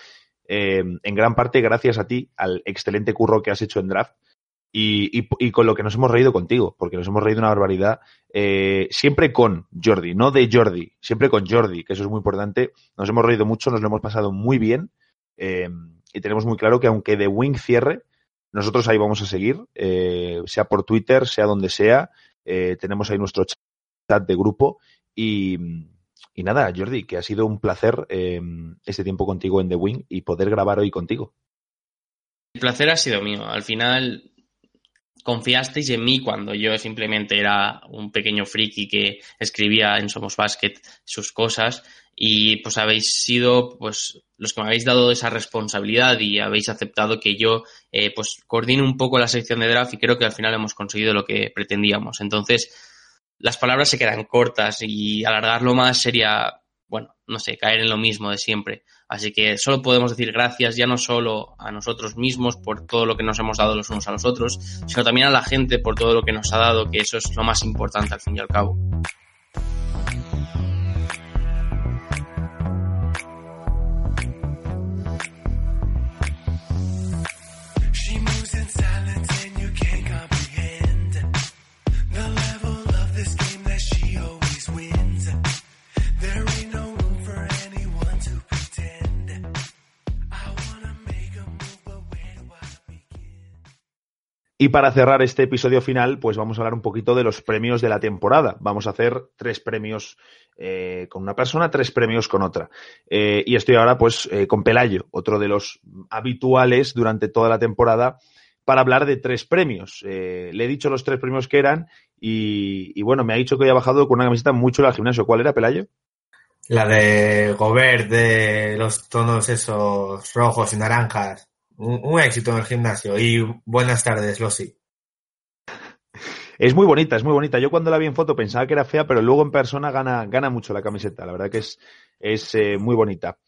en gran parte gracias a ti, al excelente curro que has hecho en draft. Y, con lo que nos hemos reído contigo, porque nos hemos reído una barbaridad, siempre con Jordi, no de Jordi, siempre con Jordi, que eso es muy importante. Nos hemos reído mucho, nos lo hemos pasado muy bien. Y tenemos muy claro que aunque de Wing cierre, nosotros ahí vamos a seguir, eh, sea por Twitter, sea donde sea. Eh, tenemos ahí nuestro chat de grupo y, nada, Jordi, que ha sido un placer eh, este tiempo contigo en The Wing y poder grabar hoy contigo. El placer ha sido mío. Al final confiasteis en mí cuando yo simplemente era un pequeño friki que escribía en Somos Basket sus cosas y pues habéis sido pues los que me habéis dado esa responsabilidad y habéis aceptado que yo eh, pues coordine un poco la sección de draft y creo que al final hemos conseguido lo que pretendíamos. Entonces, las palabras se quedan cortas y alargarlo más sería, bueno, no sé, caer en lo mismo de siempre. Así que solo podemos decir gracias ya no solo a nosotros mismos por todo lo que nos hemos dado los unos a los otros, sino también a la gente por todo lo que nos ha dado, que eso es lo más importante al fin y al cabo. Y para cerrar este episodio final, pues vamos a hablar un poquito de los premios de la temporada. Vamos a hacer tres premios eh, con una persona, tres premios con otra. Eh, y estoy ahora pues eh, con Pelayo, otro de los habituales durante toda la temporada, para hablar de tres premios. le he dicho los tres premios que eran y, bueno, me ha dicho que hoy bajado con una camiseta mucho al gimnasio. ¿Cuál era, Pelayo? La de Gobert, de los tonos esos rojos y naranjas. Un, éxito en el gimnasio. Y buenas tardes, Losi. Es muy bonita, es muy bonita. Yo cuando la vi en foto pensaba que era fea, pero luego en persona gana, gana mucho la camiseta. La verdad que es, es eh, muy bonita.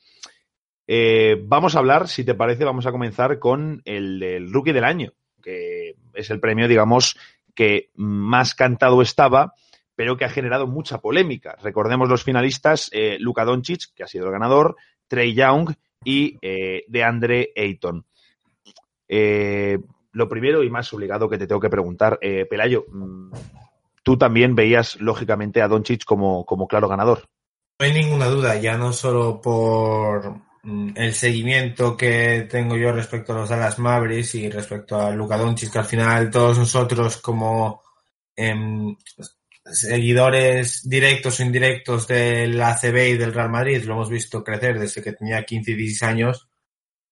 Eh, vamos a hablar, si te parece, vamos a comenzar con el, el Rookie del Año, que es el premio, digamos, que más cantado estaba, pero que ha generado mucha polémica. Recordemos los finalistas, eh, Luka Doncic, que ha sido el ganador, Trey Young y eh, DeAndre Ayton. Eh, lo primero y más obligado que te tengo que preguntar, eh, Pelayo, mm, tú también veías lógicamente a Doncic como, como claro ganador. No hay ninguna duda, ya no solo por mm, el seguimiento que tengo yo respecto a los Dallas Mavericks y respecto a Luka Doncic, que al final todos nosotros como eh, seguidores directos o indirectos del ACB y del Real Madrid lo hemos visto crecer desde que tenía 15 y 16 años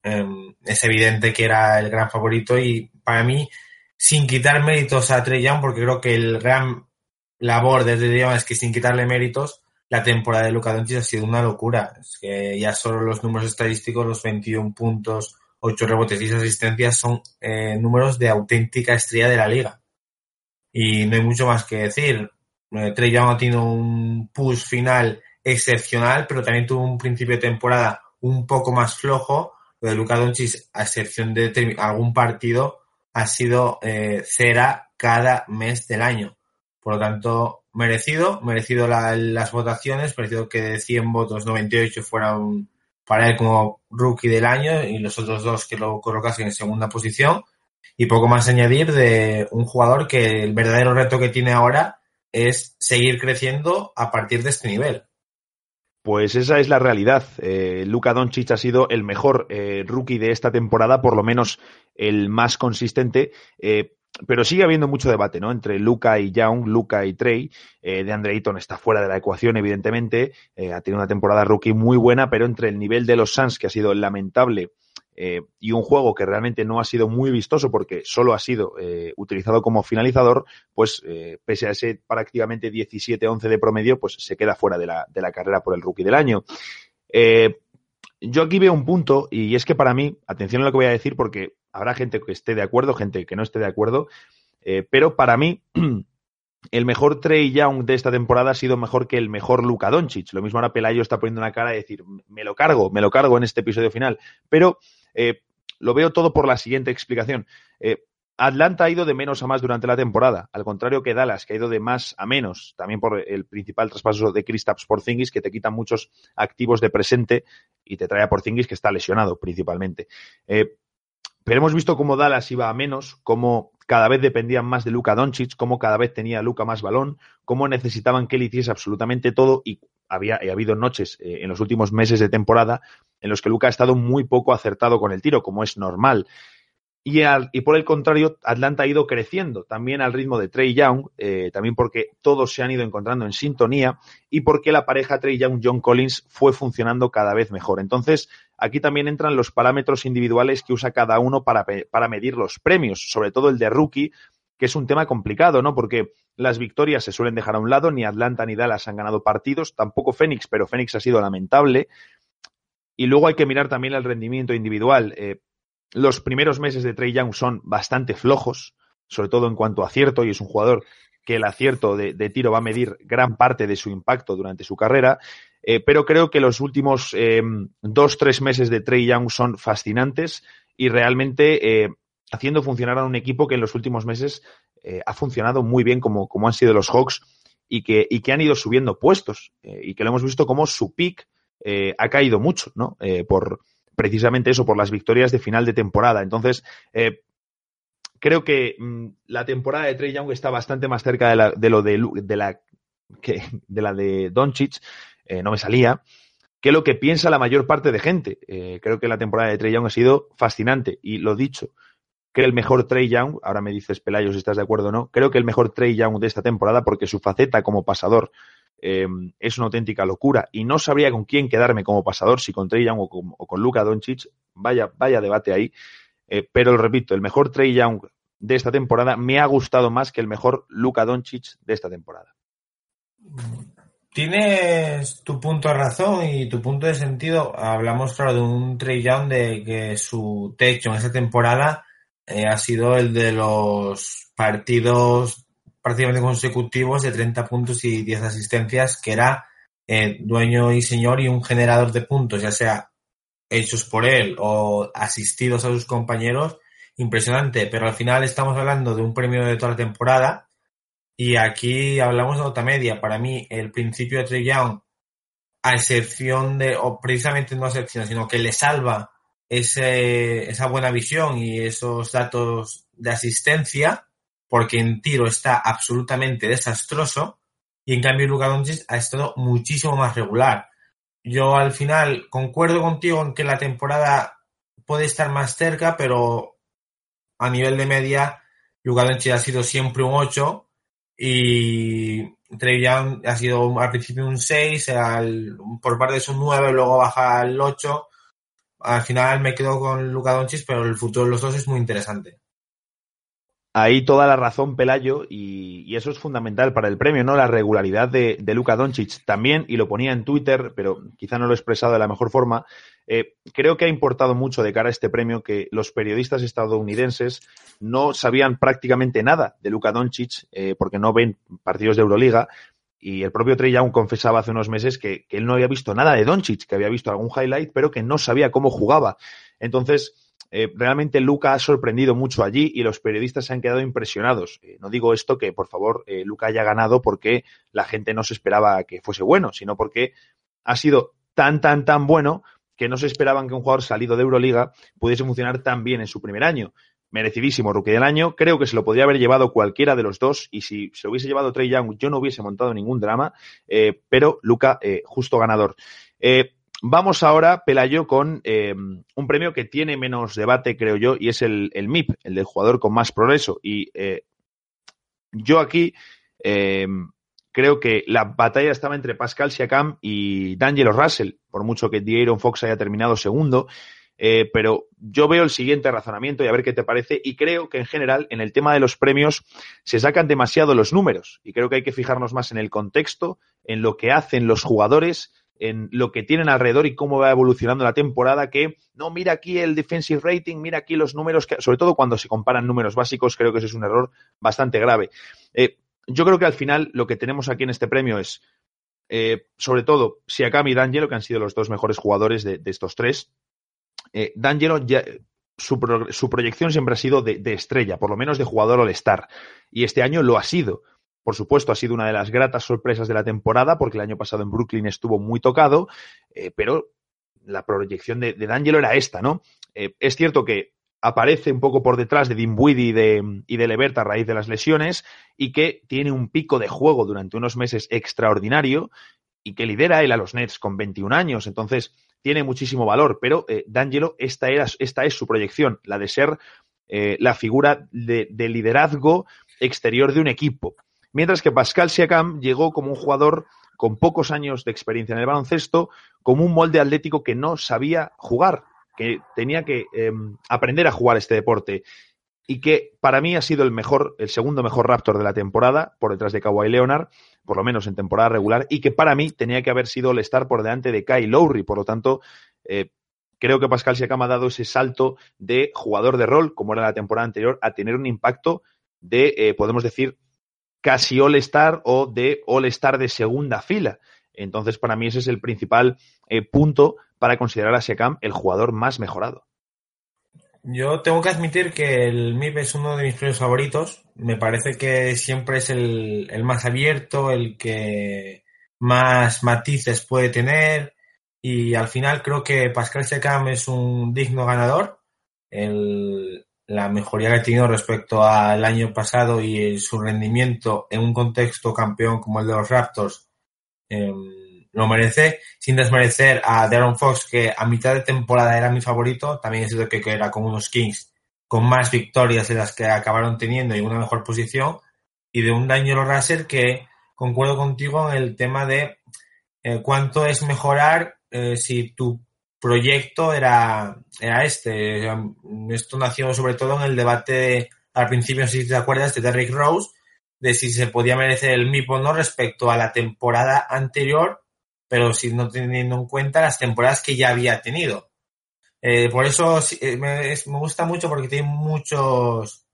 es evidente que era el gran favorito y para mí, sin quitar méritos a Trey Young, porque creo que el gran labor de Trey Young es que sin quitarle méritos, la temporada de Luka ha sido una locura. Es que ya solo los números estadísticos, los 21 puntos, 8 rebotes y 6 asistencias son eh, números de auténtica estrella de la liga. Y no hay mucho más que decir. Eh, Trey Young ha tenido un push final excepcional, pero también tuvo un principio de temporada un poco más flojo lo de Luka Doncic, a excepción de algún partido, ha sido eh, cera cada mes del año. Por lo tanto, merecido, merecido la, las votaciones, merecido que de 100 votos 98 fueran para él como rookie del año y los otros dos que lo colocasen en segunda posición. Y poco más añadir de un jugador que el verdadero reto que tiene ahora es seguir creciendo a partir de este nivel. Pues esa es la realidad. Eh, Luka Doncic ha sido el mejor eh, rookie de esta temporada, por lo menos el más consistente. Eh, pero sigue habiendo mucho debate, ¿no? Entre Luca y Young, Luca y Trey. Eh, de Andre está fuera de la ecuación, evidentemente. Ha tenido una temporada rookie muy buena, pero entre el nivel de los Suns, que ha sido lamentable, eh, y un juego que realmente no ha sido muy vistoso porque solo ha sido eh, utilizado como finalizador, pues eh, pese a ese prácticamente 17-11 de promedio, pues se queda fuera de la, de la carrera por el rookie del año. Yo aquí veo un punto y es que para mí, atención a lo que voy a decir porque habrá gente que esté de acuerdo, gente que no esté de acuerdo, pero para mí el mejor Trey Young de esta temporada ha sido mejor que el mejor Luka Doncic. Lo mismo ahora Pelayo está poniendo una cara de decir, me lo cargo, me lo cargo en este episodio final. Pero eh, lo veo todo por la siguiente explicación. Eh, Atlanta ha ido de menos a más durante la temporada, al contrario que Dallas, que ha ido de más a menos, también por el principal traspaso de Kristaps Porzingis, que te quita muchos activos de presente y te trae a Porzingis, que está lesionado principalmente. Eh, pero hemos visto cómo Dallas iba a menos, cómo cada vez dependían más de Luka Doncic, cómo cada vez tenía Luka más balón, cómo necesitaban que él hiciese absolutamente todo y había ha habido noches eh, en los últimos meses de temporada en los que Luka ha estado muy poco acertado con el tiro, como es normal. Y, y, por el contrario, Atlanta ha ido creciendo también al ritmo de Trey Young, eh, también porque todos se han ido encontrando en sintonía y porque la pareja Trey Young-John Collins fue funcionando cada vez mejor. Entonces, aquí también entran los parámetros individuales que usa cada uno para, para medir los premios, sobre todo el de rookie, que es un tema complicado, ¿no? Porque las victorias se suelen dejar a un lado, ni Atlanta ni Dallas han ganado partidos, tampoco Phoenix, pero Phoenix ha sido lamentable. Y luego hay que mirar también el rendimiento individual. Eh, los primeros meses de Trey Young son bastante flojos, sobre todo en cuanto a acierto, y es un jugador que el acierto de, tiro va a medir gran parte de su impacto durante su carrera. Eh, pero creo que los últimos eh, dos, tres meses de Trey Young son fascinantes y realmente eh, haciendo funcionar a un equipo que en los últimos meses ha funcionado muy bien como, han sido los Hawks y que, y que han ido subiendo puestos y que lo hemos visto como su pick ha caído mucho, ¿no? por, precisamente eso, por las victorias de final de temporada. Entonces, eh, creo que mm, la temporada de Trey Young está bastante más cerca de, la, de lo de, de, la que de la de Doncic, eh, no me salía, que lo que piensa la mayor parte de gente. Eh, creo que la temporada de Trey Young ha sido fascinante y lo dicho, que el mejor Trey Young, ahora me dices Pelayo si estás de acuerdo o no, creo que el mejor Trey Young de esta temporada porque su faceta como pasador eh, es una auténtica locura y no sabría con quién quedarme como pasador, si con Trey Young o con, o con Luka Doncic, vaya, vaya debate ahí, eh, pero lo repito, el mejor Trey Young de esta temporada me ha gustado más que el mejor Luka Doncic de esta temporada. Tienes tu punto de razón y tu punto de sentido. Hablamos, claro, de un Trey Young de que su techo en esta temporada eh, ha sido el de los partidos prácticamente consecutivos de 30 puntos y 10 asistencias, que era eh, dueño y señor y un generador de puntos, ya sea hechos por él o asistidos a sus compañeros, impresionante. Pero al final estamos hablando de un premio de toda la temporada y aquí hablamos de nota media. Para mí, el principio de Trey Young, a excepción de, o precisamente no a excepción, sino que le salva ese, esa buena visión y esos datos de asistencia, porque en tiro está absolutamente desastroso y en cambio Luka Doncic ha estado muchísimo más regular. Yo al final concuerdo contigo en que la temporada puede estar más cerca, pero a nivel de media Luka Doncic ha sido siempre un 8 y Trey Young ha sido al principio un 6, por parte de su 9, luego baja al 8. Al final me quedo con Luka Doncic, pero el futuro de los dos es muy interesante. Ahí toda la razón, Pelayo, y, eso es fundamental para el premio, ¿no? La regularidad de, de Luka Doncic también, y lo ponía en Twitter, pero quizá no lo he expresado de la mejor forma. Eh, creo que ha importado mucho de cara a este premio que los periodistas estadounidenses no sabían prácticamente nada de Luka Doncic, eh, porque no ven partidos de Euroliga, y el propio Trey Young confesaba hace unos meses que, que él no había visto nada de Doncic, que había visto algún highlight, pero que no sabía cómo jugaba. Entonces, eh, realmente Luca ha sorprendido mucho allí y los periodistas se han quedado impresionados. Eh, no digo esto que, por favor, eh, Luca haya ganado porque la gente no se esperaba que fuese bueno, sino porque ha sido tan, tan, tan bueno que no se esperaban que un jugador salido de Euroliga pudiese funcionar tan bien en su primer año. Merecidísimo rookie del año. Creo que se lo podría haber llevado cualquiera de los dos y si se lo hubiese llevado Trey Young yo no hubiese montado ningún drama, pero Luca justo ganador. Vamos ahora, Pelayo, con eh, un premio que tiene menos debate, creo yo, y es el, el MIP, el del jugador con más progreso. Y eh, yo aquí eh, creo que la batalla estaba entre Pascal Siakam y D'Angelo Russell, por mucho que D'Aaron Fox haya terminado segundo. pero yo veo el siguiente razonamiento y a ver qué te parece. Y creo que en general, en el tema de los premios, se sacan demasiado los números. Y creo que hay que fijarnos más en el contexto, en lo que hacen los jugadores en lo que tienen alrededor y cómo va evolucionando la temporada, que no, mira aquí el defensive rating, mira aquí los números, sobre todo cuando se comparan números básicos, creo que eso es un error bastante grave. Eh, yo creo que al final lo que tenemos aquí en este premio es, eh, sobre todo, Siakam y D'Angelo, que han sido los dos mejores jugadores de, estos tres. Eh, D'Angelo ya, su, su, proyección siempre ha sido de, de, estrella, por lo menos de jugador all-star. Y este año lo ha sido. Por supuesto, ha sido una de las gratas sorpresas de la temporada, porque el año pasado en Brooklyn estuvo muy tocado, eh, pero la proyección de, D'Angelo era esta, ¿no? Eh, es cierto que aparece un poco por detrás de Dimwidi y de, y de Levert a raíz de las lesiones y que tiene un pico de juego durante unos meses extraordinario y que lidera él a los Nets con 21 años. Entonces, tiene muchísimo valor, pero eh, D'Angelo, esta, era, esta es su proyección, la de ser la figura de, liderazgo exterior de un equipo. Mientras que Pascal Siakam llegó como un jugador con pocos años de experiencia en el baloncesto, como un molde atlético que no sabía jugar, que tenía que eh, aprender a jugar este deporte y que para mí ha sido el mejor, el segundo mejor Raptor de la temporada, por detrás de Kawhi Leonard, por lo menos en temporada regular, y que para mí tenía que haber sido el estar por delante de Kyle Lowry. Por lo tanto, eh, creo que Pascal Siakam ha dado ese salto de jugador de rol, como era la temporada anterior, a tener un impacto de, eh, podemos decir, casi All-Star o de All-Star de segunda fila. Entonces, para mí ese es el principal eh, punto para considerar a Siakam el jugador más mejorado. Yo tengo que admitir que el MIP es uno de mis premios favoritos. Me parece que siempre es el, el más abierto, el que más matices puede tener. Y al final creo que Pascal Siakam es un digno ganador. El, la mejoría que ha tenido respecto al año pasado y su rendimiento en un contexto campeón como el de los Raptors eh, lo merece, sin desmerecer a Darren Fox, que a mitad de temporada era mi favorito, también es cierto que, era como unos Kings con más victorias de las que acabaron teniendo y una mejor posición, y de un Daniel Russell que concuerdo contigo en el tema de eh, cuánto es mejorar eh, si tu proyecto era, era este. Esto nació sobre todo en el debate al principio, si te acuerdas, de Derrick Rose, de si se podía merecer el MIP o no respecto a la temporada anterior pero si no teniendo en cuenta las temporadas que ya había tenido. Eh, por eso eh, me, gusta mucho porque tiene muchos,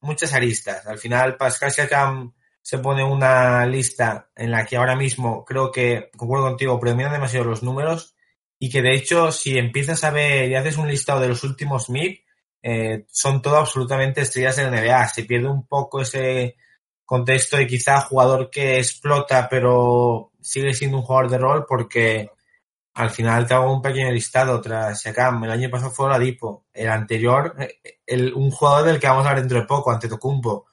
muchas aristas. Al final, Pascal Siakam se pone una lista en la que ahora mismo creo que, concuerdo contigo, predominan demasiado los números y que de hecho, si empiezas a ver y haces un listado de los últimos MIP, eh, son todo absolutamente estrellas de NBA. Se pierde un poco ese contexto de quizá jugador que explota pero sigue siendo un jugador de rol porque al final te hago un pequeño listado tras Siakam. El año pasado fue Dipo El anterior, el, un jugador del que vamos a hablar dentro de poco, ante Tocumpo.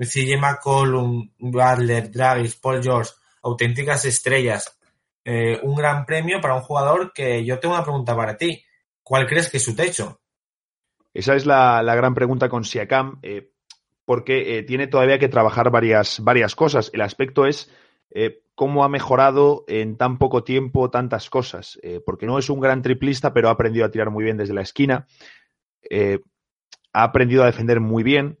CJ McCollum, Butler, Dragic, Paul George, auténticas estrellas. Eh, un gran premio para un jugador que yo tengo una pregunta para ti. ¿Cuál crees que es su techo? Esa es la, la gran pregunta con Siakam. Eh, porque eh, tiene todavía que trabajar varias, varias cosas. El aspecto es cómo ha mejorado en tan poco tiempo tantas cosas, porque no es un gran triplista, pero ha aprendido a tirar muy bien desde la esquina, ha aprendido a defender muy bien,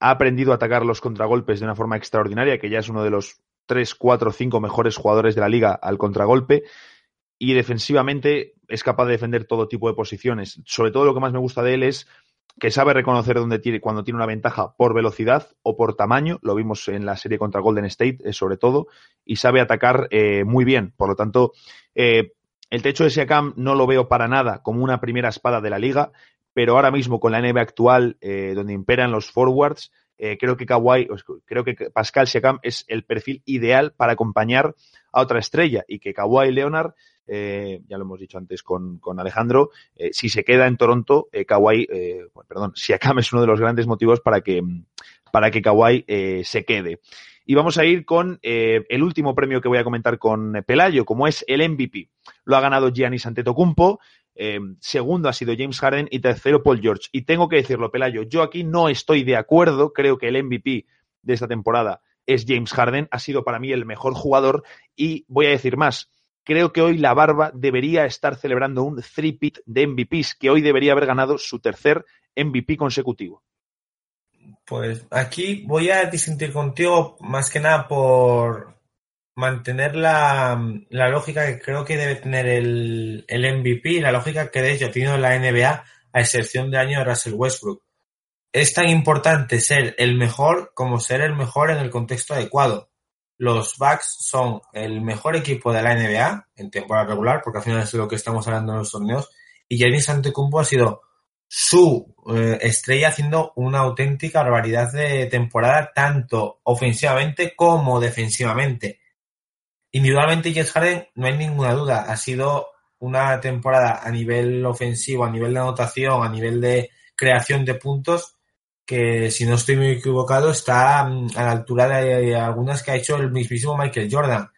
ha aprendido a atacar los contragolpes de una forma extraordinaria, que ya es uno de los 3, 4, 5 mejores jugadores de la liga al contragolpe, y defensivamente es capaz de defender todo tipo de posiciones. Sobre todo lo que más me gusta de él es que sabe reconocer dónde tiene, cuando tiene una ventaja por velocidad o por tamaño, lo vimos en la serie contra Golden State eh, sobre todo, y sabe atacar eh, muy bien. Por lo tanto, eh, el techo de Siakam no lo veo para nada como una primera espada de la liga, pero ahora mismo con la NBA actual, donde imperan los forwards, eh, creo que Kawhi, creo que Pascal Siakam es el perfil ideal para acompañar a otra estrella y que Kawhi Leonard eh, ya lo hemos dicho antes con, con Alejandro, eh, si se queda en Toronto, Kawhi, perdón, Siakam es uno de los grandes motivos para que, para que Kawhi se quede. Y vamos a ir con el último premio que voy a comentar con Pelayo, como es el MVP. Lo ha ganado Giannis Antetokounmpo, eh, segundo ha sido James Harden y tercero Paul George. Y tengo que decirlo, Pelayo, yo aquí no estoy de acuerdo, creo que el MVP de esta temporada es James Harden, ha sido para mí el mejor jugador y voy a decir más, creo que hoy la Barba debería estar celebrando un three-pit de MVPs, que hoy debería haber ganado su tercer MVP consecutivo. Pues aquí voy a disentir contigo más que nada por mantener la, la lógica que creo que debe tener el, el MVP, la lógica que de hecho ha tenido la NBA, a excepción de año de Russell Westbrook. Es tan importante ser el mejor como ser el mejor en el contexto adecuado los Bucks son el mejor equipo de la NBA en temporada regular, porque al final es lo que estamos hablando en los torneos, y Giannis Antetokounmpo ha sido su eh, estrella haciendo una auténtica barbaridad de temporada, tanto ofensivamente como defensivamente. Individualmente, James Harden, no hay ninguna duda, ha sido una temporada a nivel ofensivo, a nivel de anotación, a nivel de creación de puntos, que si no estoy muy equivocado está mm, a la altura de algunas que ha hecho el mismísimo Michael Jordan,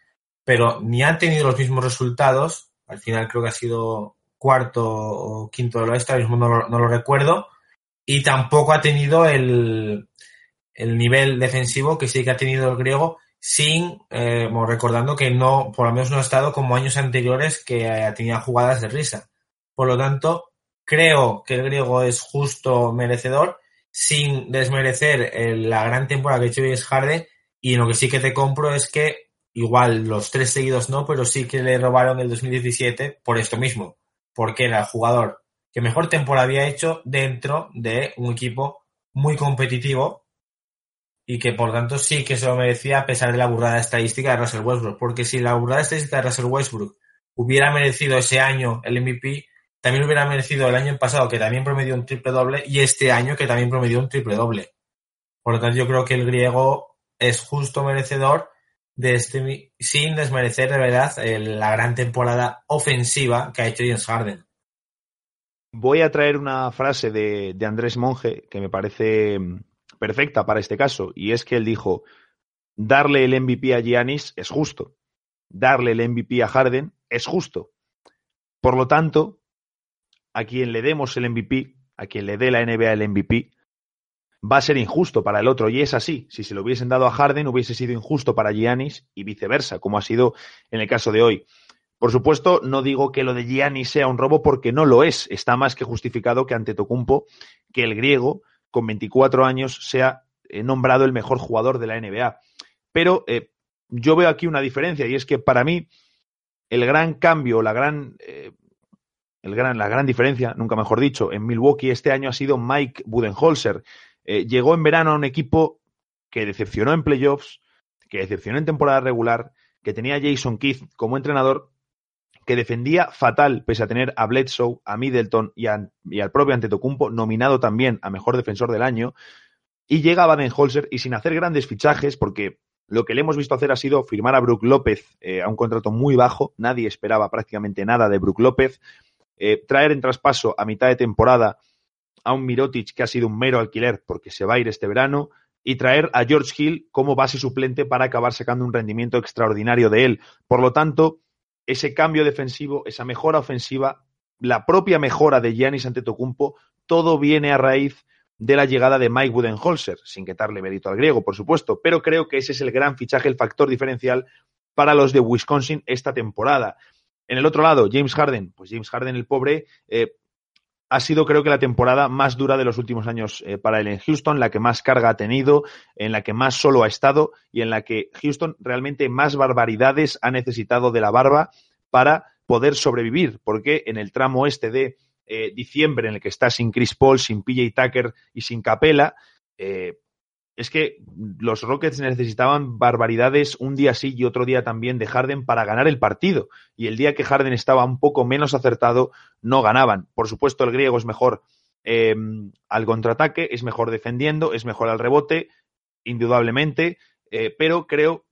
pero ni han tenido los mismos resultados, al final creo que ha sido cuarto o quinto del oeste, ahora mismo no lo, no lo recuerdo, y tampoco ha tenido el, el nivel defensivo que sí que ha tenido el griego sin, eh, recordando que no, por lo menos no ha estado como años anteriores que eh, tenía jugadas de risa. Por lo tanto, creo que el griego es justo merecedor, sin desmerecer la gran temporada que ha hecho James Harden, y lo que sí que te compro es que igual los tres seguidos no, pero sí que le robaron el 2017 por esto mismo, porque era el jugador que mejor temporada había hecho dentro de un equipo muy competitivo y que por tanto sí que se lo merecía a pesar de la burrada estadística de Russell Westbrook. Porque si la burrada estadística de Russell Westbrook hubiera merecido ese año el MVP, también hubiera merecido el año pasado que también promedió un triple doble y este año que también promedió un triple doble. Por lo tanto, yo creo que el griego es justo merecedor de este, sin desmerecer de verdad la gran temporada ofensiva que ha hecho James Harden. Voy a traer una frase de, de Andrés Monge que me parece perfecta para este caso, y es que él dijo, darle el MVP a Giannis es justo, darle el MVP a Harden es justo. Por lo tanto, a quien le demos el MVP, a quien le dé la NBA el MVP, va a ser injusto para el otro, y es así. Si se lo hubiesen dado a Harden, hubiese sido injusto para Giannis y viceversa, como ha sido en el caso de hoy. Por supuesto, no digo que lo de Giannis sea un robo porque no lo es. Está más que justificado que ante Tocumpo, que el griego con 24 años sea eh, nombrado el mejor jugador de la NBA. Pero eh, yo veo aquí una diferencia y es que para mí el gran cambio, la gran, eh, el gran, la gran diferencia, nunca mejor dicho, en Milwaukee este año ha sido Mike Budenholzer. llegó en verano a un equipo que decepcionó en playoffs, que decepcionó en temporada regular, que tenía a Jason Keith como entrenador que defendía fatal, pese a tener a Bledsoe, a Middleton y, al propio Antetokounmpo, nominado también a Mejor Defensor del Año, y llega a Baden-Holzer y sin hacer grandes fichajes, porque lo que le hemos visto hacer ha sido firmar a Brook López eh, a un contrato muy bajo, nadie esperaba prácticamente nada de Brook López, eh, traer en traspaso a mitad de temporada a un Mirotic que ha sido un mero alquiler porque se va a ir este verano, y traer a George Hill como base suplente para acabar sacando un rendimiento extraordinario de él. Por lo tanto, ese cambio defensivo, esa mejora ofensiva, la propia mejora de Giannis Antetokounmpo, todo viene a raíz de la llegada de Mike Budenholzer, sin quitarle mérito al griego, por supuesto, pero creo que ese es el gran fichaje, el factor diferencial para los de Wisconsin esta temporada. En el otro lado, James Harden, pues James Harden, el pobre, eh, ha sido creo que la temporada más dura de los últimos años eh, para él en Houston, la que más carga ha tenido, en la que más solo ha estado y en la que Houston realmente más barbaridades ha necesitado de la barba para poder sobrevivir, porque en el tramo este de eh, diciembre, en el que está sin Chris Paul, sin PJ Tucker y sin Capela, eh, es que los Rockets necesitaban barbaridades un día sí y otro día también de Harden para ganar el partido. Y el día que Harden estaba un poco menos acertado, no ganaban. Por supuesto, el griego es mejor eh, al contraataque, es mejor defendiendo, es mejor al rebote, indudablemente, eh, pero creo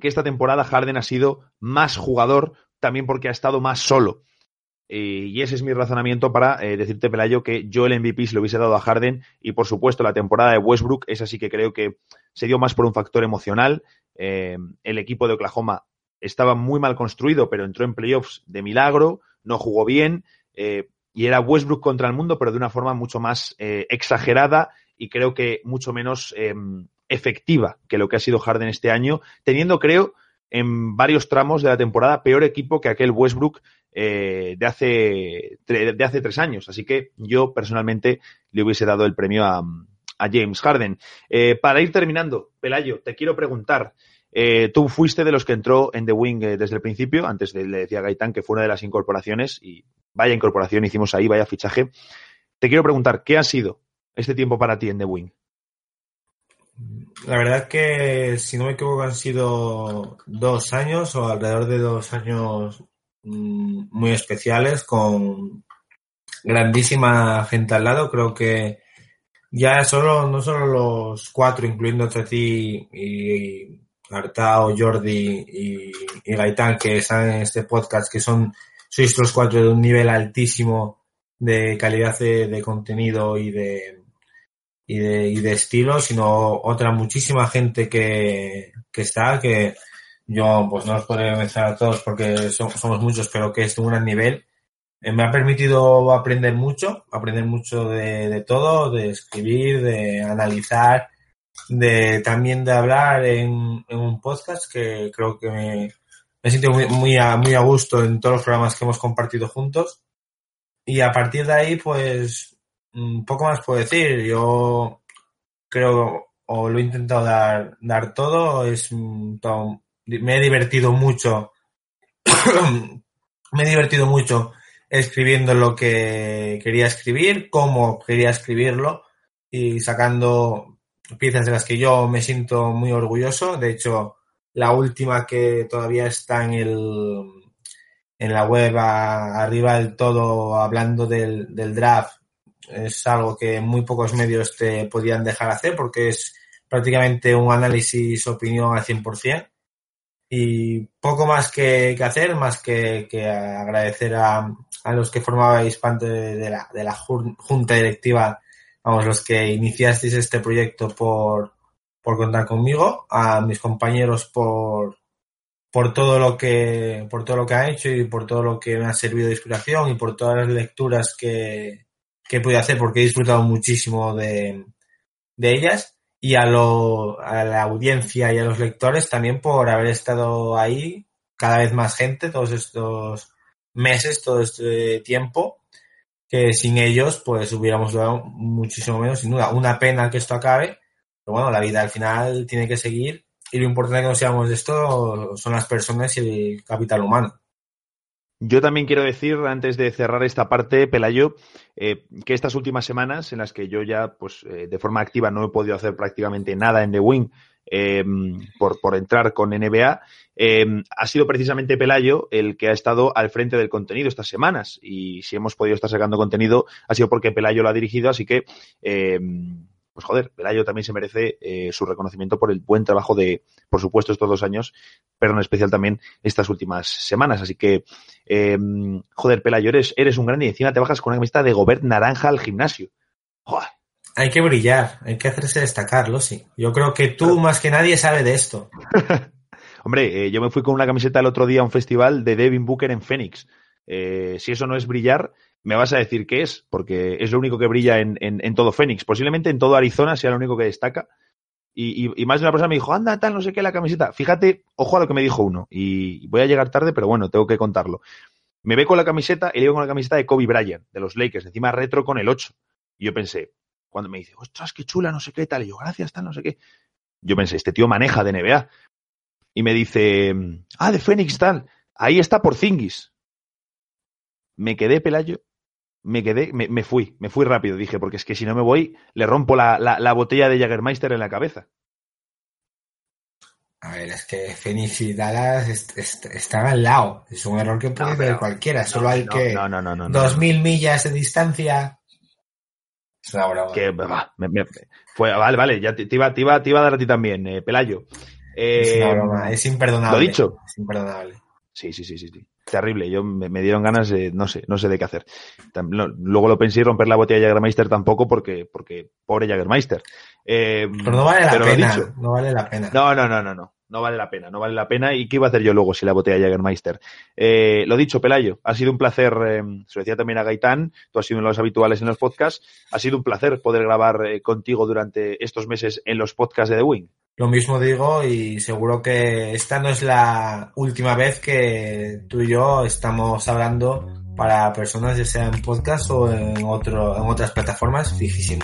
que esta temporada Harden ha sido más jugador también porque ha estado más solo. Eh, y ese es mi razonamiento para eh, decirte, Pelayo, que yo el MVP se lo hubiese dado a Harden y, por supuesto, la temporada de Westbrook, es así que creo que se dio más por un factor emocional. Eh, el equipo de Oklahoma estaba muy mal construido, pero entró en playoffs de milagro, no jugó bien y era Westbrook contra el mundo, pero de una forma mucho más exagerada y creo que mucho menos efectiva que lo que ha sido Harden este año, teniendo, creo, en varios tramos de la temporada peor equipo que aquel Westbrook eh, de, hace, de hace tres años. Así que yo personalmente le hubiese dado el premio a, James Harden. Eh, para ir terminando, Pelayo, te quiero preguntar. Eh, tú fuiste de los que entró en The Wing desde el principio, antes de, le decía Gaitán que fue una de las incorporaciones y vaya incorporación hicimos ahí, vaya fichaje. Te quiero preguntar, ¿qué ha sido este tiempo para ti en The Wing? La verdad que, si no me equivoco, han sido dos años o alrededor de dos años muy especiales con grandísima gente al lado. Creo que ya solo, no solo los cuatro, incluyendo a ti y Artao, Jordi y, Gaitán, que están en este podcast, que son, sois los cuatro de un nivel altísimo de calidad de contenido y de, y de, y de estilo, sino otra muchísima gente que, que está, que yo pues no os podré mencionar a todos porque somos, muchos, pero que es de un gran nivel. me ha permitido aprender mucho, aprender mucho de, todo, de escribir, de analizar, de también de hablar en, un podcast que creo que me, me siento muy, muy, a, muy a gusto en todos los programas que hemos compartido juntos. Y a partir de ahí, pues, un poco más puedo decir. Yo creo, o lo he intentado dar, dar todo, es todo, me he divertido mucho. me he divertido mucho escribiendo lo que quería escribir, cómo quería escribirlo y sacando piezas de las que yo me siento muy orgulloso. De hecho, la última que todavía está en el en la web arriba del todo hablando del, del draft es algo que muy pocos medios te podían dejar hacer porque es prácticamente un análisis opinión al 100% y poco más que, hacer, más que, agradecer a, a, los que formabais parte de, la, de la junta directiva, vamos, los que iniciasteis este proyecto por, por contar conmigo, a mis compañeros por, por todo lo que, por todo lo que han hecho y por todo lo que me ha servido de inspiración y por todas las lecturas que, que he podido hacer porque he disfrutado muchísimo de, de ellas y a, lo, a la audiencia y a los lectores también por haber estado ahí, cada vez más gente, todos estos meses, todo este tiempo, que sin ellos pues hubiéramos dado muchísimo menos, sin duda. Una pena que esto acabe, pero bueno, la vida al final tiene que seguir y lo importante que nos seamos de esto son las personas y el capital humano. Yo también quiero decir, antes de cerrar esta parte, Pelayo, eh, que estas últimas semanas en las que yo ya, pues, eh, de forma activa no he podido hacer prácticamente nada en The Wing eh, por, por, entrar con NBA, ha sido precisamente Pelayo el que ha estado al frente del contenido estas semanas. Y si hemos podido estar sacando contenido, ha sido porque Pelayo lo ha dirigido, así que pues joder, Pelayo también se merece eh, su reconocimiento por el buen trabajo de, por supuesto, estos dos años, pero en especial también estas últimas semanas. Así que, eh, joder, Pelayo, eres, eres un grande y encima te bajas con una camiseta de Gobert naranja al gimnasio. Joder. Hay que brillar, hay que hacerse destacarlo, sí. Yo creo que tú más que nadie sabe de esto. Hombre, eh, yo me fui con una camiseta el otro día a un festival de Devin Booker en Phoenix. Eh, si eso no es brillar, me vas a decir qué es, porque es lo único que brilla en, en, todo Phoenix. Posiblemente en todo Arizona sea lo único que destaca. Y, y, más de una persona me dijo, anda, tal, no sé qué, la camiseta. Fíjate, ojo a lo que me dijo uno. Y voy a llegar tarde, pero bueno, tengo que contarlo. Me ve con la camiseta y le digo con la camiseta de Kobe Bryant, de los Lakers, encima retro con el 8. Y yo pensé, cuando me dice, ostras, qué chula, no sé qué, tal, y yo, gracias, tal, no sé qué. Yo pensé, este tío maneja de NBA. Y me dice, ah, de Phoenix, tal. Ahí está por Zingis. Me quedé, Pelayo, me quedé, me, fui, me fui rápido, dije, porque es que si no me voy, le rompo la, la, botella de Jagermeister en la cabeza. A ver, es que Phoenix y Dallas están al lado. Es un error que puede tener cualquiera. Solo hay que no, no, no, dos mil millas de distancia. Es una broma. Que, fue, vale, vale, ya te, iba, te, iba, te iba a dar a ti también, eh, Pelayo. es una eh, broma, es imperdonable. Lo dicho. Es imperdonable. Sí, sí, sí, sí. sí terrible. Yo me, dieron ganas de, no sé, no sé de qué hacer. luego lo pensé y romper la botella de Jagermeister tampoco porque, porque pobre Jagermeister. Eh, pero no vale la pena. no vale la pena. No, no, no, no, no. No vale la pena, no vale la pena. ¿Y qué iba a hacer yo luego si la botella de Jagermeister? Eh, lo dicho, Pelayo, ha sido un placer, eh, se lo decía también a Gaitán, tú has sido uno de los habituales en los podcasts, ha sido un placer poder grabar eh, contigo durante estos meses en los podcasts de The Wing. Lo mismo digo y seguro que esta no es la última vez que tú y yo estamos hablando para personas ya sea en podcast o en, otro, en otras plataformas, fijísimo.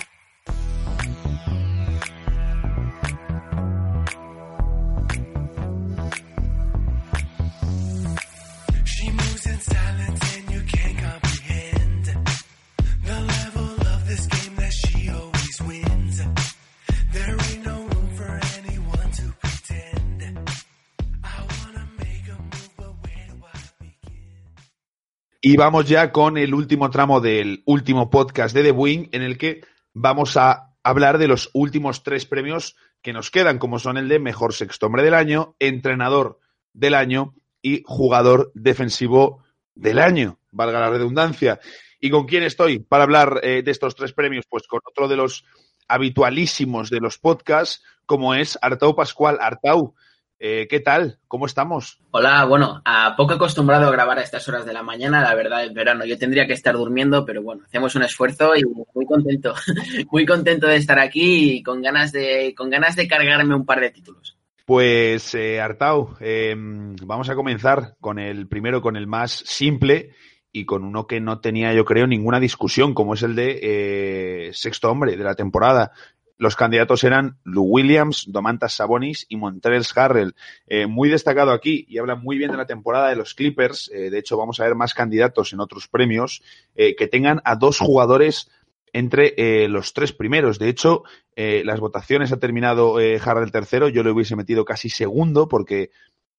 Y vamos ya con el último tramo del último podcast de The Wing, en el que vamos a hablar de los últimos tres premios que nos quedan, como son el de Mejor Sexto Hombre del Año, Entrenador del Año y Jugador Defensivo del Año, valga la redundancia. ¿Y con quién estoy para hablar eh, de estos tres premios? Pues con otro de los habitualísimos de los podcasts, como es Artau Pascual. Artau, Eh, ¿Qué tal? ¿Cómo estamos? Hola, bueno, a poco acostumbrado a grabar a estas horas de la mañana, la verdad es verano. Yo tendría que estar durmiendo, pero bueno, hacemos un esfuerzo y muy contento, muy contento de estar aquí y con ganas de, con ganas de cargarme un par de títulos. Pues eh, Artau, eh, vamos a comenzar con el primero, con el más simple y con uno que no tenía, yo creo, ninguna discusión, como es el de eh, sexto hombre de la temporada. Los candidatos eran Lou Williams, Domantas Sabonis y Montrezl Harrell. Eh, muy destacado aquí y habla muy bien de la temporada de los Clippers. Eh, de hecho, vamos a ver más candidatos en otros premios eh, que tengan a dos jugadores entre los tres primeros. De hecho, las votaciones ha terminado Harrell tercero. Yo le hubiese metido casi segundo porque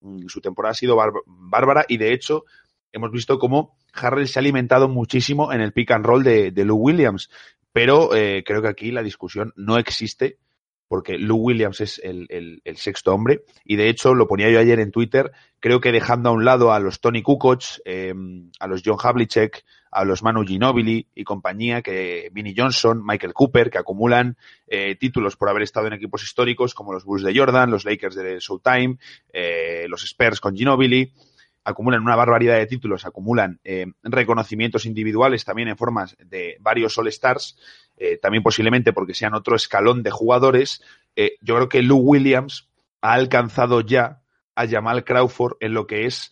mm, su temporada ha sido bár- bárbara y de hecho hemos visto cómo Harrell se ha alimentado muchísimo en el pick and roll de, de Lou Williams. Pero eh, creo que aquí la discusión no existe porque Lou Williams es el, sexto hombre. Y de hecho lo ponía yo ayer en Twitter, creo que dejando a un lado a los Tony Kukoc, eh, a los John Havlicek, a los Manu Ginobili y compañía, que Vinnie Johnson, Michael Cooper, que acumulan eh, títulos por haber estado en equipos históricos como los Bulls de Jordan, los Lakers de Showtime, eh, los Spurs con Ginobili, acumulan una barbaridad de títulos, acumulan eh, reconocimientos individuales también en formas de varios All-Stars, eh, también posiblemente porque sean otro escalón de jugadores. Eh, yo creo que Lou Williams ha alcanzado ya a Jamal Crawford en lo que es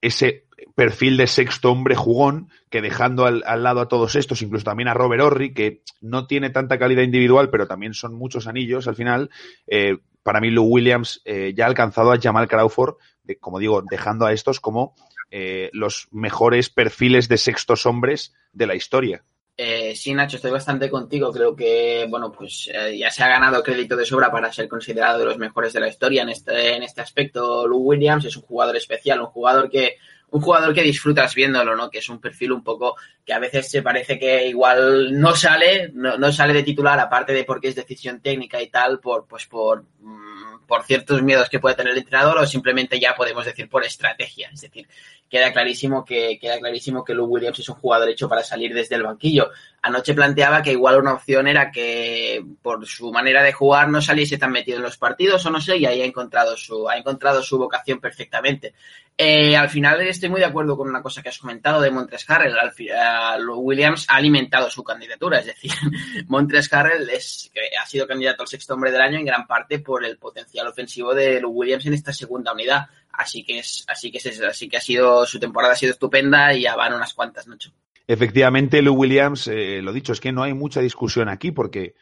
ese perfil de sexto hombre jugón que dejando al, al, lado a todos estos, incluso también a Robert Horry, que no tiene tanta calidad individual, pero también son muchos anillos al final, eh, para mí Lou Williams eh, ya ha alcanzado a Jamal Crawford, como digo, dejando a estos como eh, los mejores perfiles de sextos hombres de la historia. Eh, sí, Nacho, estoy bastante contigo. Creo que, bueno, pues eh, ya se ha ganado crédito de sobra para ser considerado de los mejores de la historia en este, en este aspecto. Lou Williams es un jugador especial, un jugador que, un jugador que disfrutas viéndolo, ¿no? Que es un perfil un poco que a veces se parece que igual no sale, no, no sale de titular, aparte de porque es decisión técnica y tal, por, pues por, mm, por ciertos miedos que puede tener el entrenador o simplemente ya podemos decir por estrategia. Es decir, queda clarísimo que, queda clarísimo que Lou Williams es un jugador hecho para salir desde el banquillo. Anoche planteaba que igual una opción era que por su manera de jugar no saliese tan metido en los partidos o no sé, y ahí ha encontrado su, ha encontrado su vocación perfectamente. Eh, al final estoy muy de acuerdo con una cosa que has comentado de Montres Harrell. Al, Williams ha alimentado su candidatura, es decir, Montres Harrell es, ha sido candidato al sexto hombre del año en gran parte por el potencial ofensivo de Lou Williams en esta segunda unidad. Así que es, así que es, así que ha sido, su temporada ha sido estupenda y ya van unas cuantas, Nacho. Efectivamente, Lou Williams, eh, lo dicho, es que no hay mucha discusión aquí porque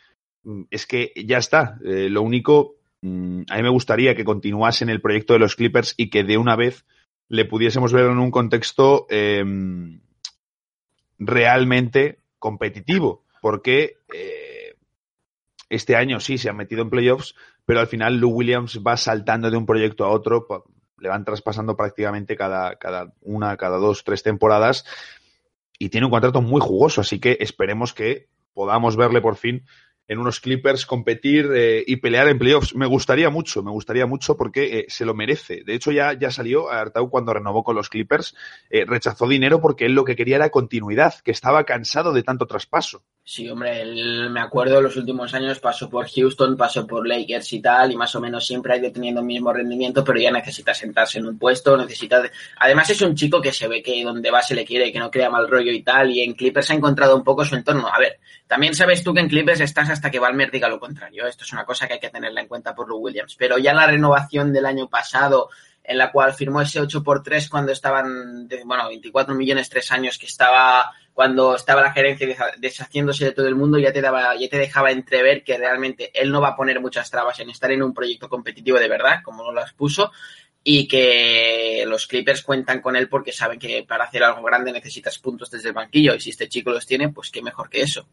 mm, es que ya está. Eh, lo único, mm, a mí me gustaría que continuase en el proyecto de los Clippers y que de una vez le pudiésemos ver en un contexto eh, realmente competitivo, porque eh, este año sí se han metido en playoffs, pero al final Lou Williams va saltando de un proyecto a otro, le van traspasando prácticamente cada, cada una, cada dos, tres temporadas y tiene un contrato muy jugoso, así que esperemos que podamos verle por fin en unos Clippers competir eh, y pelear en playoffs. Me gustaría mucho, me gustaría mucho porque eh, se lo merece. De hecho, ya, ya salió Artau cuando renovó con los Clippers, eh, rechazó dinero porque él lo que quería era continuidad, que estaba cansado de tanto traspaso. Sí, hombre, él, me acuerdo los últimos años pasó por Houston, pasó por Lakers y tal, y más o menos siempre ha ido teniendo el mismo rendimiento, pero ya necesita sentarse en un puesto, necesita... De... Además es un chico que se ve que donde va se le quiere, que no crea mal rollo y tal, y en Clippers ha encontrado un poco su entorno. A ver, también sabes tú que en Clippers estás hasta que Balmer diga lo contrario, esto es una cosa que hay que tenerla en cuenta por Lou Williams, pero ya la renovación del año pasado en la cual firmó ese 8 por 3 cuando estaban, bueno, 24 millones, tres años, que estaba, cuando estaba la gerencia deshaciéndose de todo el mundo, ya te daba, ya te dejaba entrever que realmente él no va a poner muchas trabas en estar en un proyecto competitivo de verdad, como no las puso, y que los Clippers cuentan con él porque saben que para hacer algo grande necesitas puntos desde el banquillo, y si este chico los tiene, pues qué mejor que eso.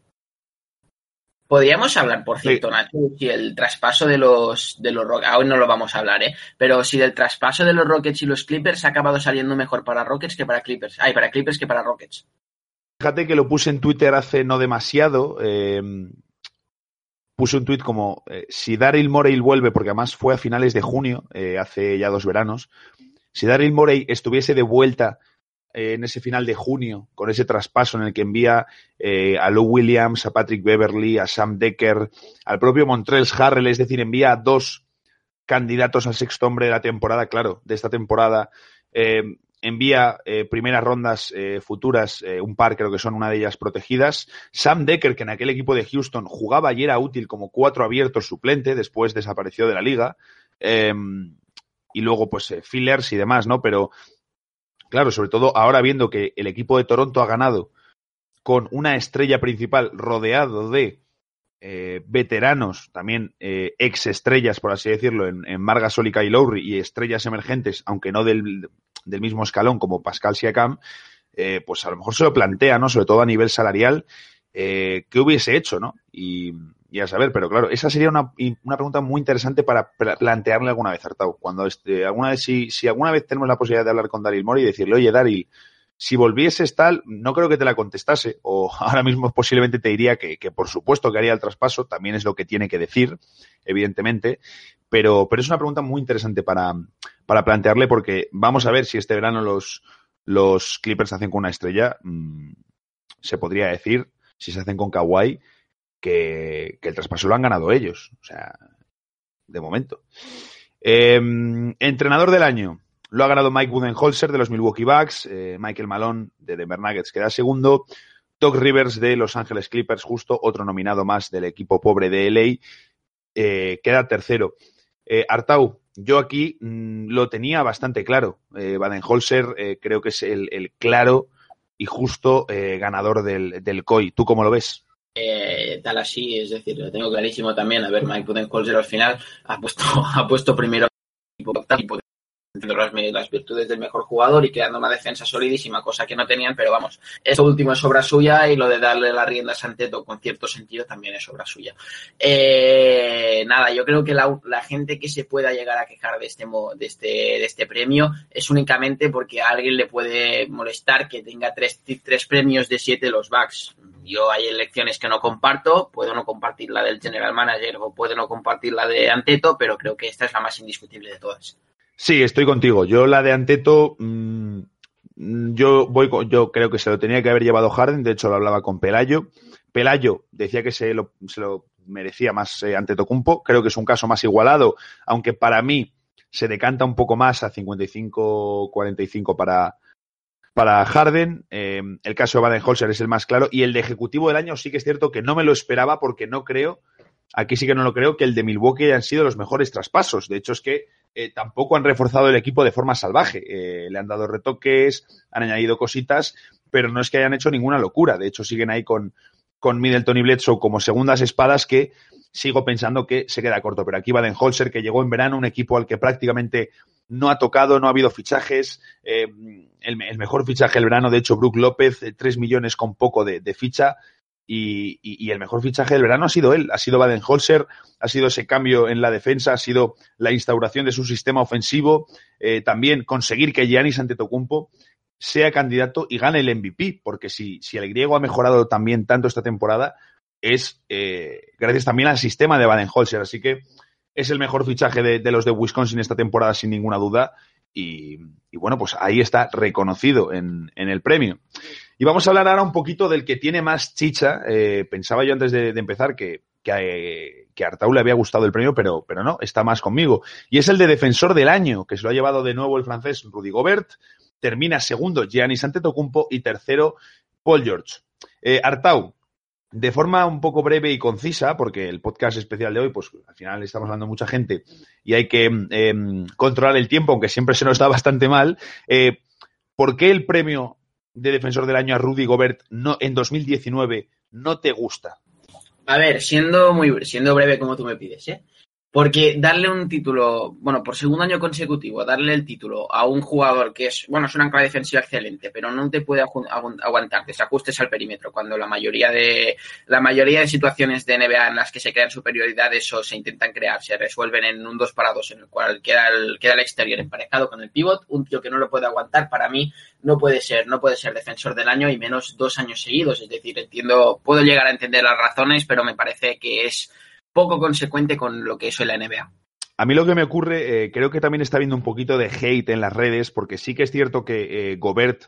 Podríamos hablar, por cierto, sí. Nacho, si el traspaso de los de los Rockets, aún no lo vamos a hablar, ¿eh? Pero si del traspaso de los Rockets y los Clippers ha acabado saliendo mejor para Rockets que para Clippers. Ay, para Clippers que para Rockets. Fíjate que lo puse en Twitter hace no demasiado. Eh, puse un tweet como eh, si Daryl Morey vuelve, porque además fue a finales de junio, eh, hace ya dos veranos. Si Daryl Morey estuviese de vuelta en ese final de junio, con ese traspaso en el que envía eh, a Lou Williams, a Patrick Beverly, a Sam Decker, al propio Montrell Harrell, es decir, envía dos candidatos al sexto hombre de la temporada, claro, de esta temporada. Eh, envía eh, primeras rondas futuras, un par creo que son una de ellas protegidas. Sam Decker, que en aquel equipo de Houston jugaba y era útil como cuatro abiertos suplente, después desapareció de la liga. Y luego, pues, fillers y demás, ¿no? Pero, claro, sobre todo ahora viendo que el equipo de Toronto ha ganado con una estrella principal rodeado de veteranos, también ex estrellas, por así decirlo, en, en Marga y Lowry y estrellas emergentes, aunque no del, del mismo escalón como Pascal Siakam, eh, pues a lo mejor se lo plantea, ¿no? Sobre todo a nivel salarial, eh, ¿qué hubiese hecho, ¿no? Y, y, a saber, pero claro, esa sería una, una pregunta muy interesante para plantearle alguna vez Artau. Cuando este, alguna vez, si, si alguna vez tenemos la posibilidad de hablar con Daryl Mori y decirle, oye, Daryl, si volvieses tal, no creo que te la contestase, o ahora mismo posiblemente te diría que, que, por supuesto que haría el traspaso, también es lo que tiene que decir, evidentemente, pero, pero es una pregunta muy interesante para, para plantearle porque vamos a ver si este verano los, los Clippers hacen con una estrella, mmm, se podría decir, si se hacen con Kawhi, que, el traspaso lo han ganado ellos, o sea, de momento. Eh, entrenador del año. Lo ha ganado Mike Budenholzer de los Milwaukee Bucks, eh, Michael Malone de Denver Nuggets queda segundo, Doc Rivers de Los Ángeles Clippers, justo otro nominado más del equipo pobre de LA, eh, queda tercero. Eh, Artau, yo aquí mmm, lo tenía bastante claro. Baden-Holzer eh, creo que es el, claro y justo ganador del, del, COI. ¿Tú cómo lo ves? Eh, tal así, es decir, lo tengo clarísimo también. A ver, Mike Budenholzer al final ha puesto, ha puesto primero las, las, virtudes del mejor jugador y creando una defensa solidísima, cosa que no tenían, pero vamos, esto último es obra suya y lo de darle las riendas a Anteto con cierto sentido también es obra suya. Eh, nada, yo creo que la, la, gente que se pueda llegar a quejar de este, de, este, de este premio es únicamente porque a alguien le puede molestar que tenga tres, tres premios de siete los backs. Yo hay elecciones que no comparto, puedo no compartir la del general manager o puedo no compartir la de Anteto, pero creo que esta es la más indiscutible de todas. Sí, estoy contigo. Yo la de Anteto, mmm, yo voy, yo creo que se lo tenía que haber llevado Harden. De hecho, lo hablaba con Pelayo. Pelayo decía que se lo, se lo merecía más eh, Antetokounmpo. Creo que es un caso más igualado, aunque para mí se decanta un poco más a 55-45 para, para Harden. Eh, el caso de Baden-Holzer es el más claro. Y el de ejecutivo del año sí que es cierto que no me lo esperaba porque no creo, aquí sí que no lo creo, que el de Milwaukee hayan sido los mejores traspasos. De hecho, es que eh, tampoco han reforzado el equipo de forma salvaje. Eh, le han dado retoques, han añadido cositas, pero no es que hayan hecho ninguna locura. De hecho, siguen ahí con, con Middleton y Bledsoe como segundas espadas que sigo pensando que se queda corto. Pero aquí Baden-Holzer, que llegó en verano, un equipo al que prácticamente no ha tocado, no ha habido fichajes. Eh, el, mejor fichaje del verano, de hecho, Brook López, eh, tres millones con poco de ficha. Y, el mejor fichaje del verano ha sido él, ha sido Baden-Holzer, ha sido ese cambio en la defensa, ha sido la instauración de su sistema ofensivo, eh, también conseguir que Giannis Antetokounmpo sea candidato y gane el MVP, porque si, el griego ha mejorado también tanto esta temporada, es eh, gracias también al sistema de Baden-Holzer, así que es el mejor fichaje de, los de Wisconsin esta temporada sin ninguna duda. Y, bueno, pues ahí está reconocido en el premio. Y vamos a hablar ahora un poquito del que tiene más chicha. Eh, pensaba yo antes de, empezar que, que, eh, a le había gustado el premio, pero, pero no, está más conmigo. Y es el de defensor del año, que se lo ha llevado de nuevo el francés Rudy Gobert. Termina segundo Giannis Antetokounmpo y tercero Paul George. Eh, Artau, de forma un poco breve y concisa, porque el podcast especial de hoy, pues al final estamos hablando de mucha gente y hay que eh, controlar el tiempo, aunque siempre se nos da bastante mal. ¿Por qué el premio de defensor del año a Rudy Gobert no, en 2019 no te gusta? A ver, siendo muy siendo breve como tú me pides, ¿eh? Porque darle un título, bueno, por segundo año consecutivo, darle el título a un jugador que es, bueno, es una ancla defensiva excelente, pero no te puede aguantar desajustes al perímetro, cuando la mayoría de, la mayoría de situaciones de NBA en las que se crean superioridades o se intentan crear, se resuelven en un 2 para 2 en el cual queda el, queda el exterior emparejado con el pivot, un tío que no lo puede aguantar, para mí no puede ser, no puede ser defensor del año y menos dos años seguidos, es decir, entiendo, puedo llegar a entender las razones, pero me parece que es, poco consecuente con lo que es la NBA. A mí lo que me ocurre, eh, creo que también está habiendo un poquito de hate en las redes, porque sí que es cierto que eh, Gobert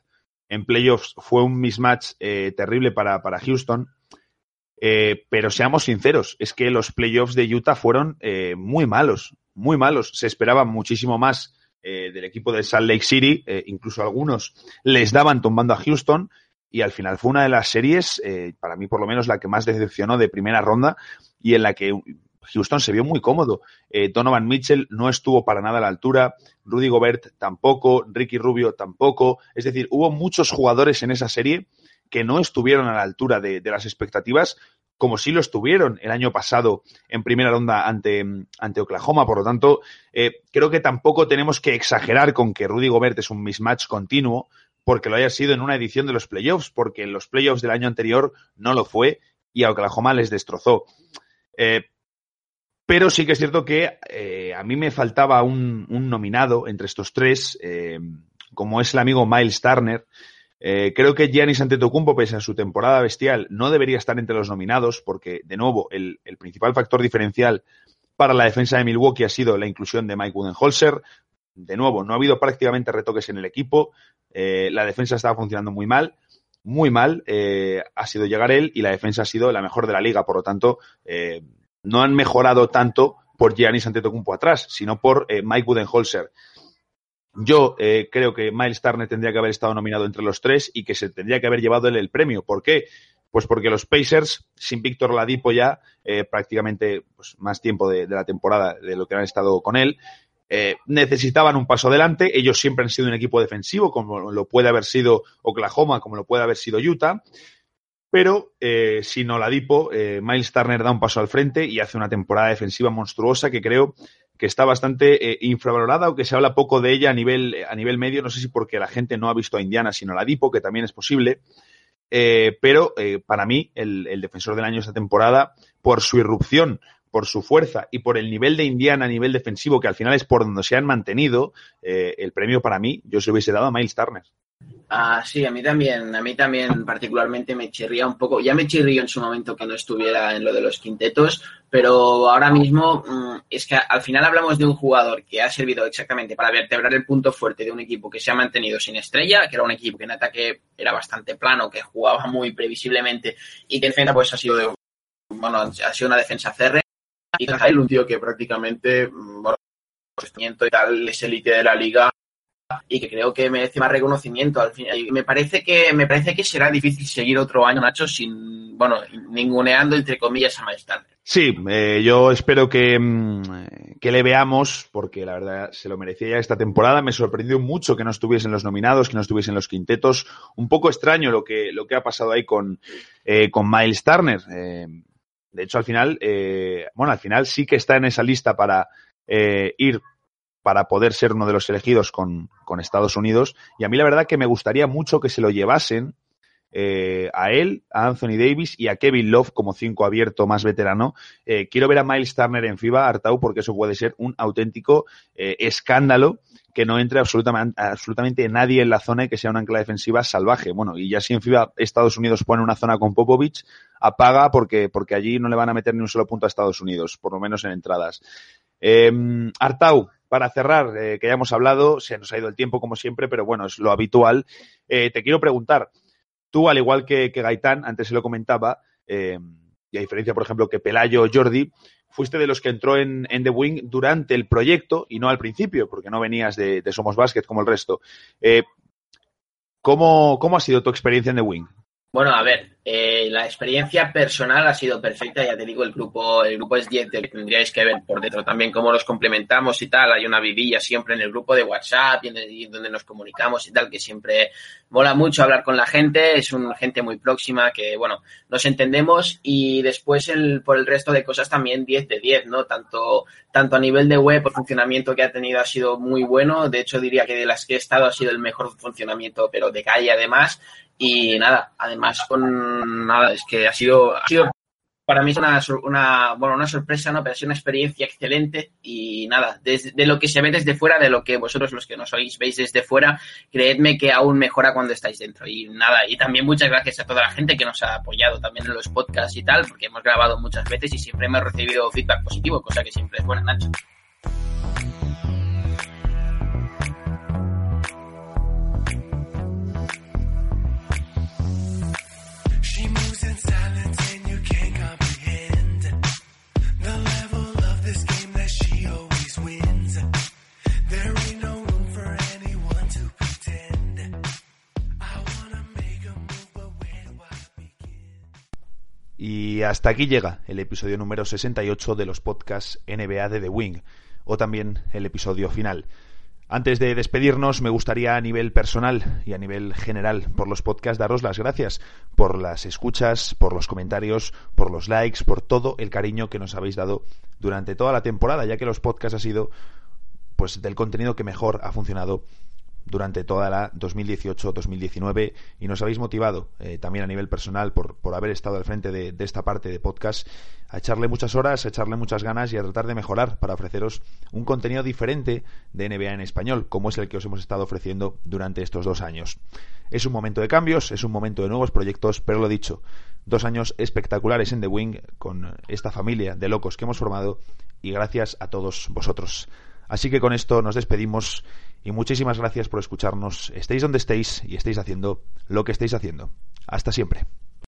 en playoffs fue un mismatch eh, terrible para, para Houston, pero seamos sinceros, es que los playoffs de Utah fueron muy malos. muy malos. Se esperaba muchísimo más eh, del equipo de Salt Lake City, eh, incluso algunos les daban tumbando a Houston y al final fue una de las series, eh, para mí por lo menos la que más decepcionó de primera ronda y en la que Houston se vio muy cómodo. Donovan Mitchell no estuvo para nada a la altura, Rudy Gobert tampoco, Ricky Rubio tampoco. Es decir, hubo muchos jugadores en esa serie que no estuvieron a la altura de, de las expectativas como sí lo estuvieron el año pasado en primera ronda ante, ante Oklahoma. Por lo tanto, eh, creo que tampoco tenemos que exagerar con que Rudy Gobert es un mismatch continuo porque lo haya sido en una edición de los playoffs, porque en los playoffs del año anterior no lo fue y a Oklahoma les destrozó. Eh, pero sí que es cierto que eh, a mí me faltaba un, nominado entre estos tres, como es el amigo Miles Turner, eh, creo que Giannis Antetokounmpo, pese a su temporada bestial, no debería estar entre los nominados porque, de nuevo, el, principal factor diferencial para la defensa de Milwaukee ha sido la inclusión de Mike Budenholzer. De nuevo, no ha habido prácticamente retoques en el equipo. Eh, la defensa estaba funcionando muy mal, muy mal. Eh, ha sido llegar él y la defensa ha sido la mejor de la liga. Por lo tanto, no han mejorado tanto por Giannis Antetokounmpo atrás, sino por Mike Budenholzer. Yo eh, creo que Miles Turner tendría que haber estado nominado entre los tres y que se tendría que haber llevado él el premio. ¿Por qué? Pues porque los Pacers, sin Víctor Ladipo ya, eh, prácticamente pues, más tiempo de, la temporada de lo que han estado con él, eh, necesitaban un paso adelante. Ellos siempre han sido un equipo defensivo, como lo puede haber sido Oklahoma, como lo puede haber sido Utah. Pero eh, sin Oladipo, eh, Miles Turner da un paso al frente y hace una temporada defensiva monstruosa que creo que está bastante eh, infravalorada o que se habla poco de ella a nivel, a nivel medio. No sé si porque la gente no ha visto a Indiana sino a la Dipo, que también es posible. Eh, pero para mí, el, el, defensor del año esta temporada, por su irrupción, por su fuerza y por el nivel de Indiana a nivel defensivo, que al final es por donde se han mantenido, el premio para mí, yo se hubiese dado a Miles Turner. Ah, sí, a mí también, a mí también particularmente me chirría un poco, ya me chirrió en su momento que no estuviera en lo de los quintetos, pero ahora mismo mm, es que al final hablamos de un jugador que ha servido exactamente para vertebrar el punto fuerte de un equipo que se ha mantenido sin estrella, que era un equipo que en ataque era bastante plano, que jugaba muy previsiblemente y que en defensa pues ha sido de, bueno, ha sido una defensa cerre y un tío que prácticamente, mm, bueno, y tal, es élite de la liga y que creo que merece más reconocimiento al final. Me parece que me parece que será difícil seguir otro año, Nacho, sin, bueno, ninguneando entre comillas a Miles Sí, eh, yo espero que, mm, que le veamos, porque la verdad se lo merecía ya esta temporada. Me sorprendió mucho que no estuviesen los nominados, que no estuviesen los quintetos. Un poco extraño lo que, lo que ha pasado ahí con, eh, con Miles Turner. Eh, de hecho, al final, eh, bueno, al final sí que está en esa lista para eh, ir para poder ser uno de los elegidos con, con, Estados Unidos. Y a mí la verdad que me gustaría mucho que se lo llevasen eh, a él, a Anthony Davis y a Kevin Love como cinco abierto más veterano. Eh, quiero ver a Miles Turner en FIBA, Artau, porque eso puede ser un auténtico eh, escándalo que no entre absolutamente, absolutamente nadie en la zona y que sea una ancla defensiva salvaje. Bueno, y ya si en FIBA Estados Unidos pone una zona con Popovich, apaga porque, porque allí no le van a meter ni un solo punto a Estados Unidos, por lo menos en entradas. Eh, Artau, para cerrar, eh, que ya hemos hablado, se nos ha ido el tiempo como siempre, pero bueno, es lo habitual. Eh, te quiero preguntar, tú, al igual que, que Gaitán, antes se lo comentaba, eh, y a diferencia, por ejemplo, que Pelayo o Jordi, fuiste de los que entró en, en, The Wing durante el proyecto y no al principio, porque no venías de, Somos Basket como el resto. Eh, ¿cómo, ¿Cómo ha sido tu experiencia en The Wing? Bueno, a ver, eh, la experiencia personal ha sido perfecta, ya te digo, el grupo, el grupo es 10, tendríais que ver por dentro también cómo nos complementamos y tal, hay una vidilla siempre en el grupo de WhatsApp y, donde nos comunicamos y tal, que siempre mola mucho hablar con la gente, es una gente muy próxima que, bueno, nos entendemos y después el, por el resto de cosas también 10 de 10, ¿no? Tanto, tanto a nivel de web, el funcionamiento que ha tenido ha sido muy bueno, de hecho diría que de las que he estado ha sido el mejor funcionamiento, pero de calle además, y nada, además con nada, es que ha sido, ha sido para mí una, una, bueno, una sorpresa, ¿no? Pero ha sido una experiencia excelente y nada, desde, de lo que se ve desde fuera, de lo que vosotros los que nos oís veis desde fuera, creedme que aún mejora cuando estáis dentro. Y nada, y también muchas gracias a toda la gente que nos ha apoyado también en los podcasts y tal, porque hemos grabado muchas veces y siempre hemos recibido feedback positivo, cosa que siempre es buena, Nacho. Y hasta aquí llega el episodio número 68 de los podcasts NBA de The Wing, o también el episodio final. Antes de despedirnos, me gustaría a nivel personal y a nivel general por los podcasts daros las gracias por las escuchas, por los comentarios, por los likes, por todo el cariño que nos habéis dado durante toda la temporada, ya que los podcasts ha sido pues del contenido que mejor ha funcionado durante toda la 2018-2019 y nos habéis motivado eh, también a nivel personal por, por haber estado al frente de, de, esta parte de podcast a echarle muchas horas, a echarle muchas ganas y a tratar de mejorar para ofreceros un contenido diferente de NBA en español, como es el que os hemos estado ofreciendo durante estos dos años. Es un momento de cambios, es un momento de nuevos proyectos, pero lo dicho, dos años espectaculares en The Wing con esta familia de locos que hemos formado y gracias a todos vosotros. Así que con esto nos despedimos y muchísimas gracias por escucharnos, estéis donde estéis y estéis haciendo lo que estéis haciendo. Hasta siempre.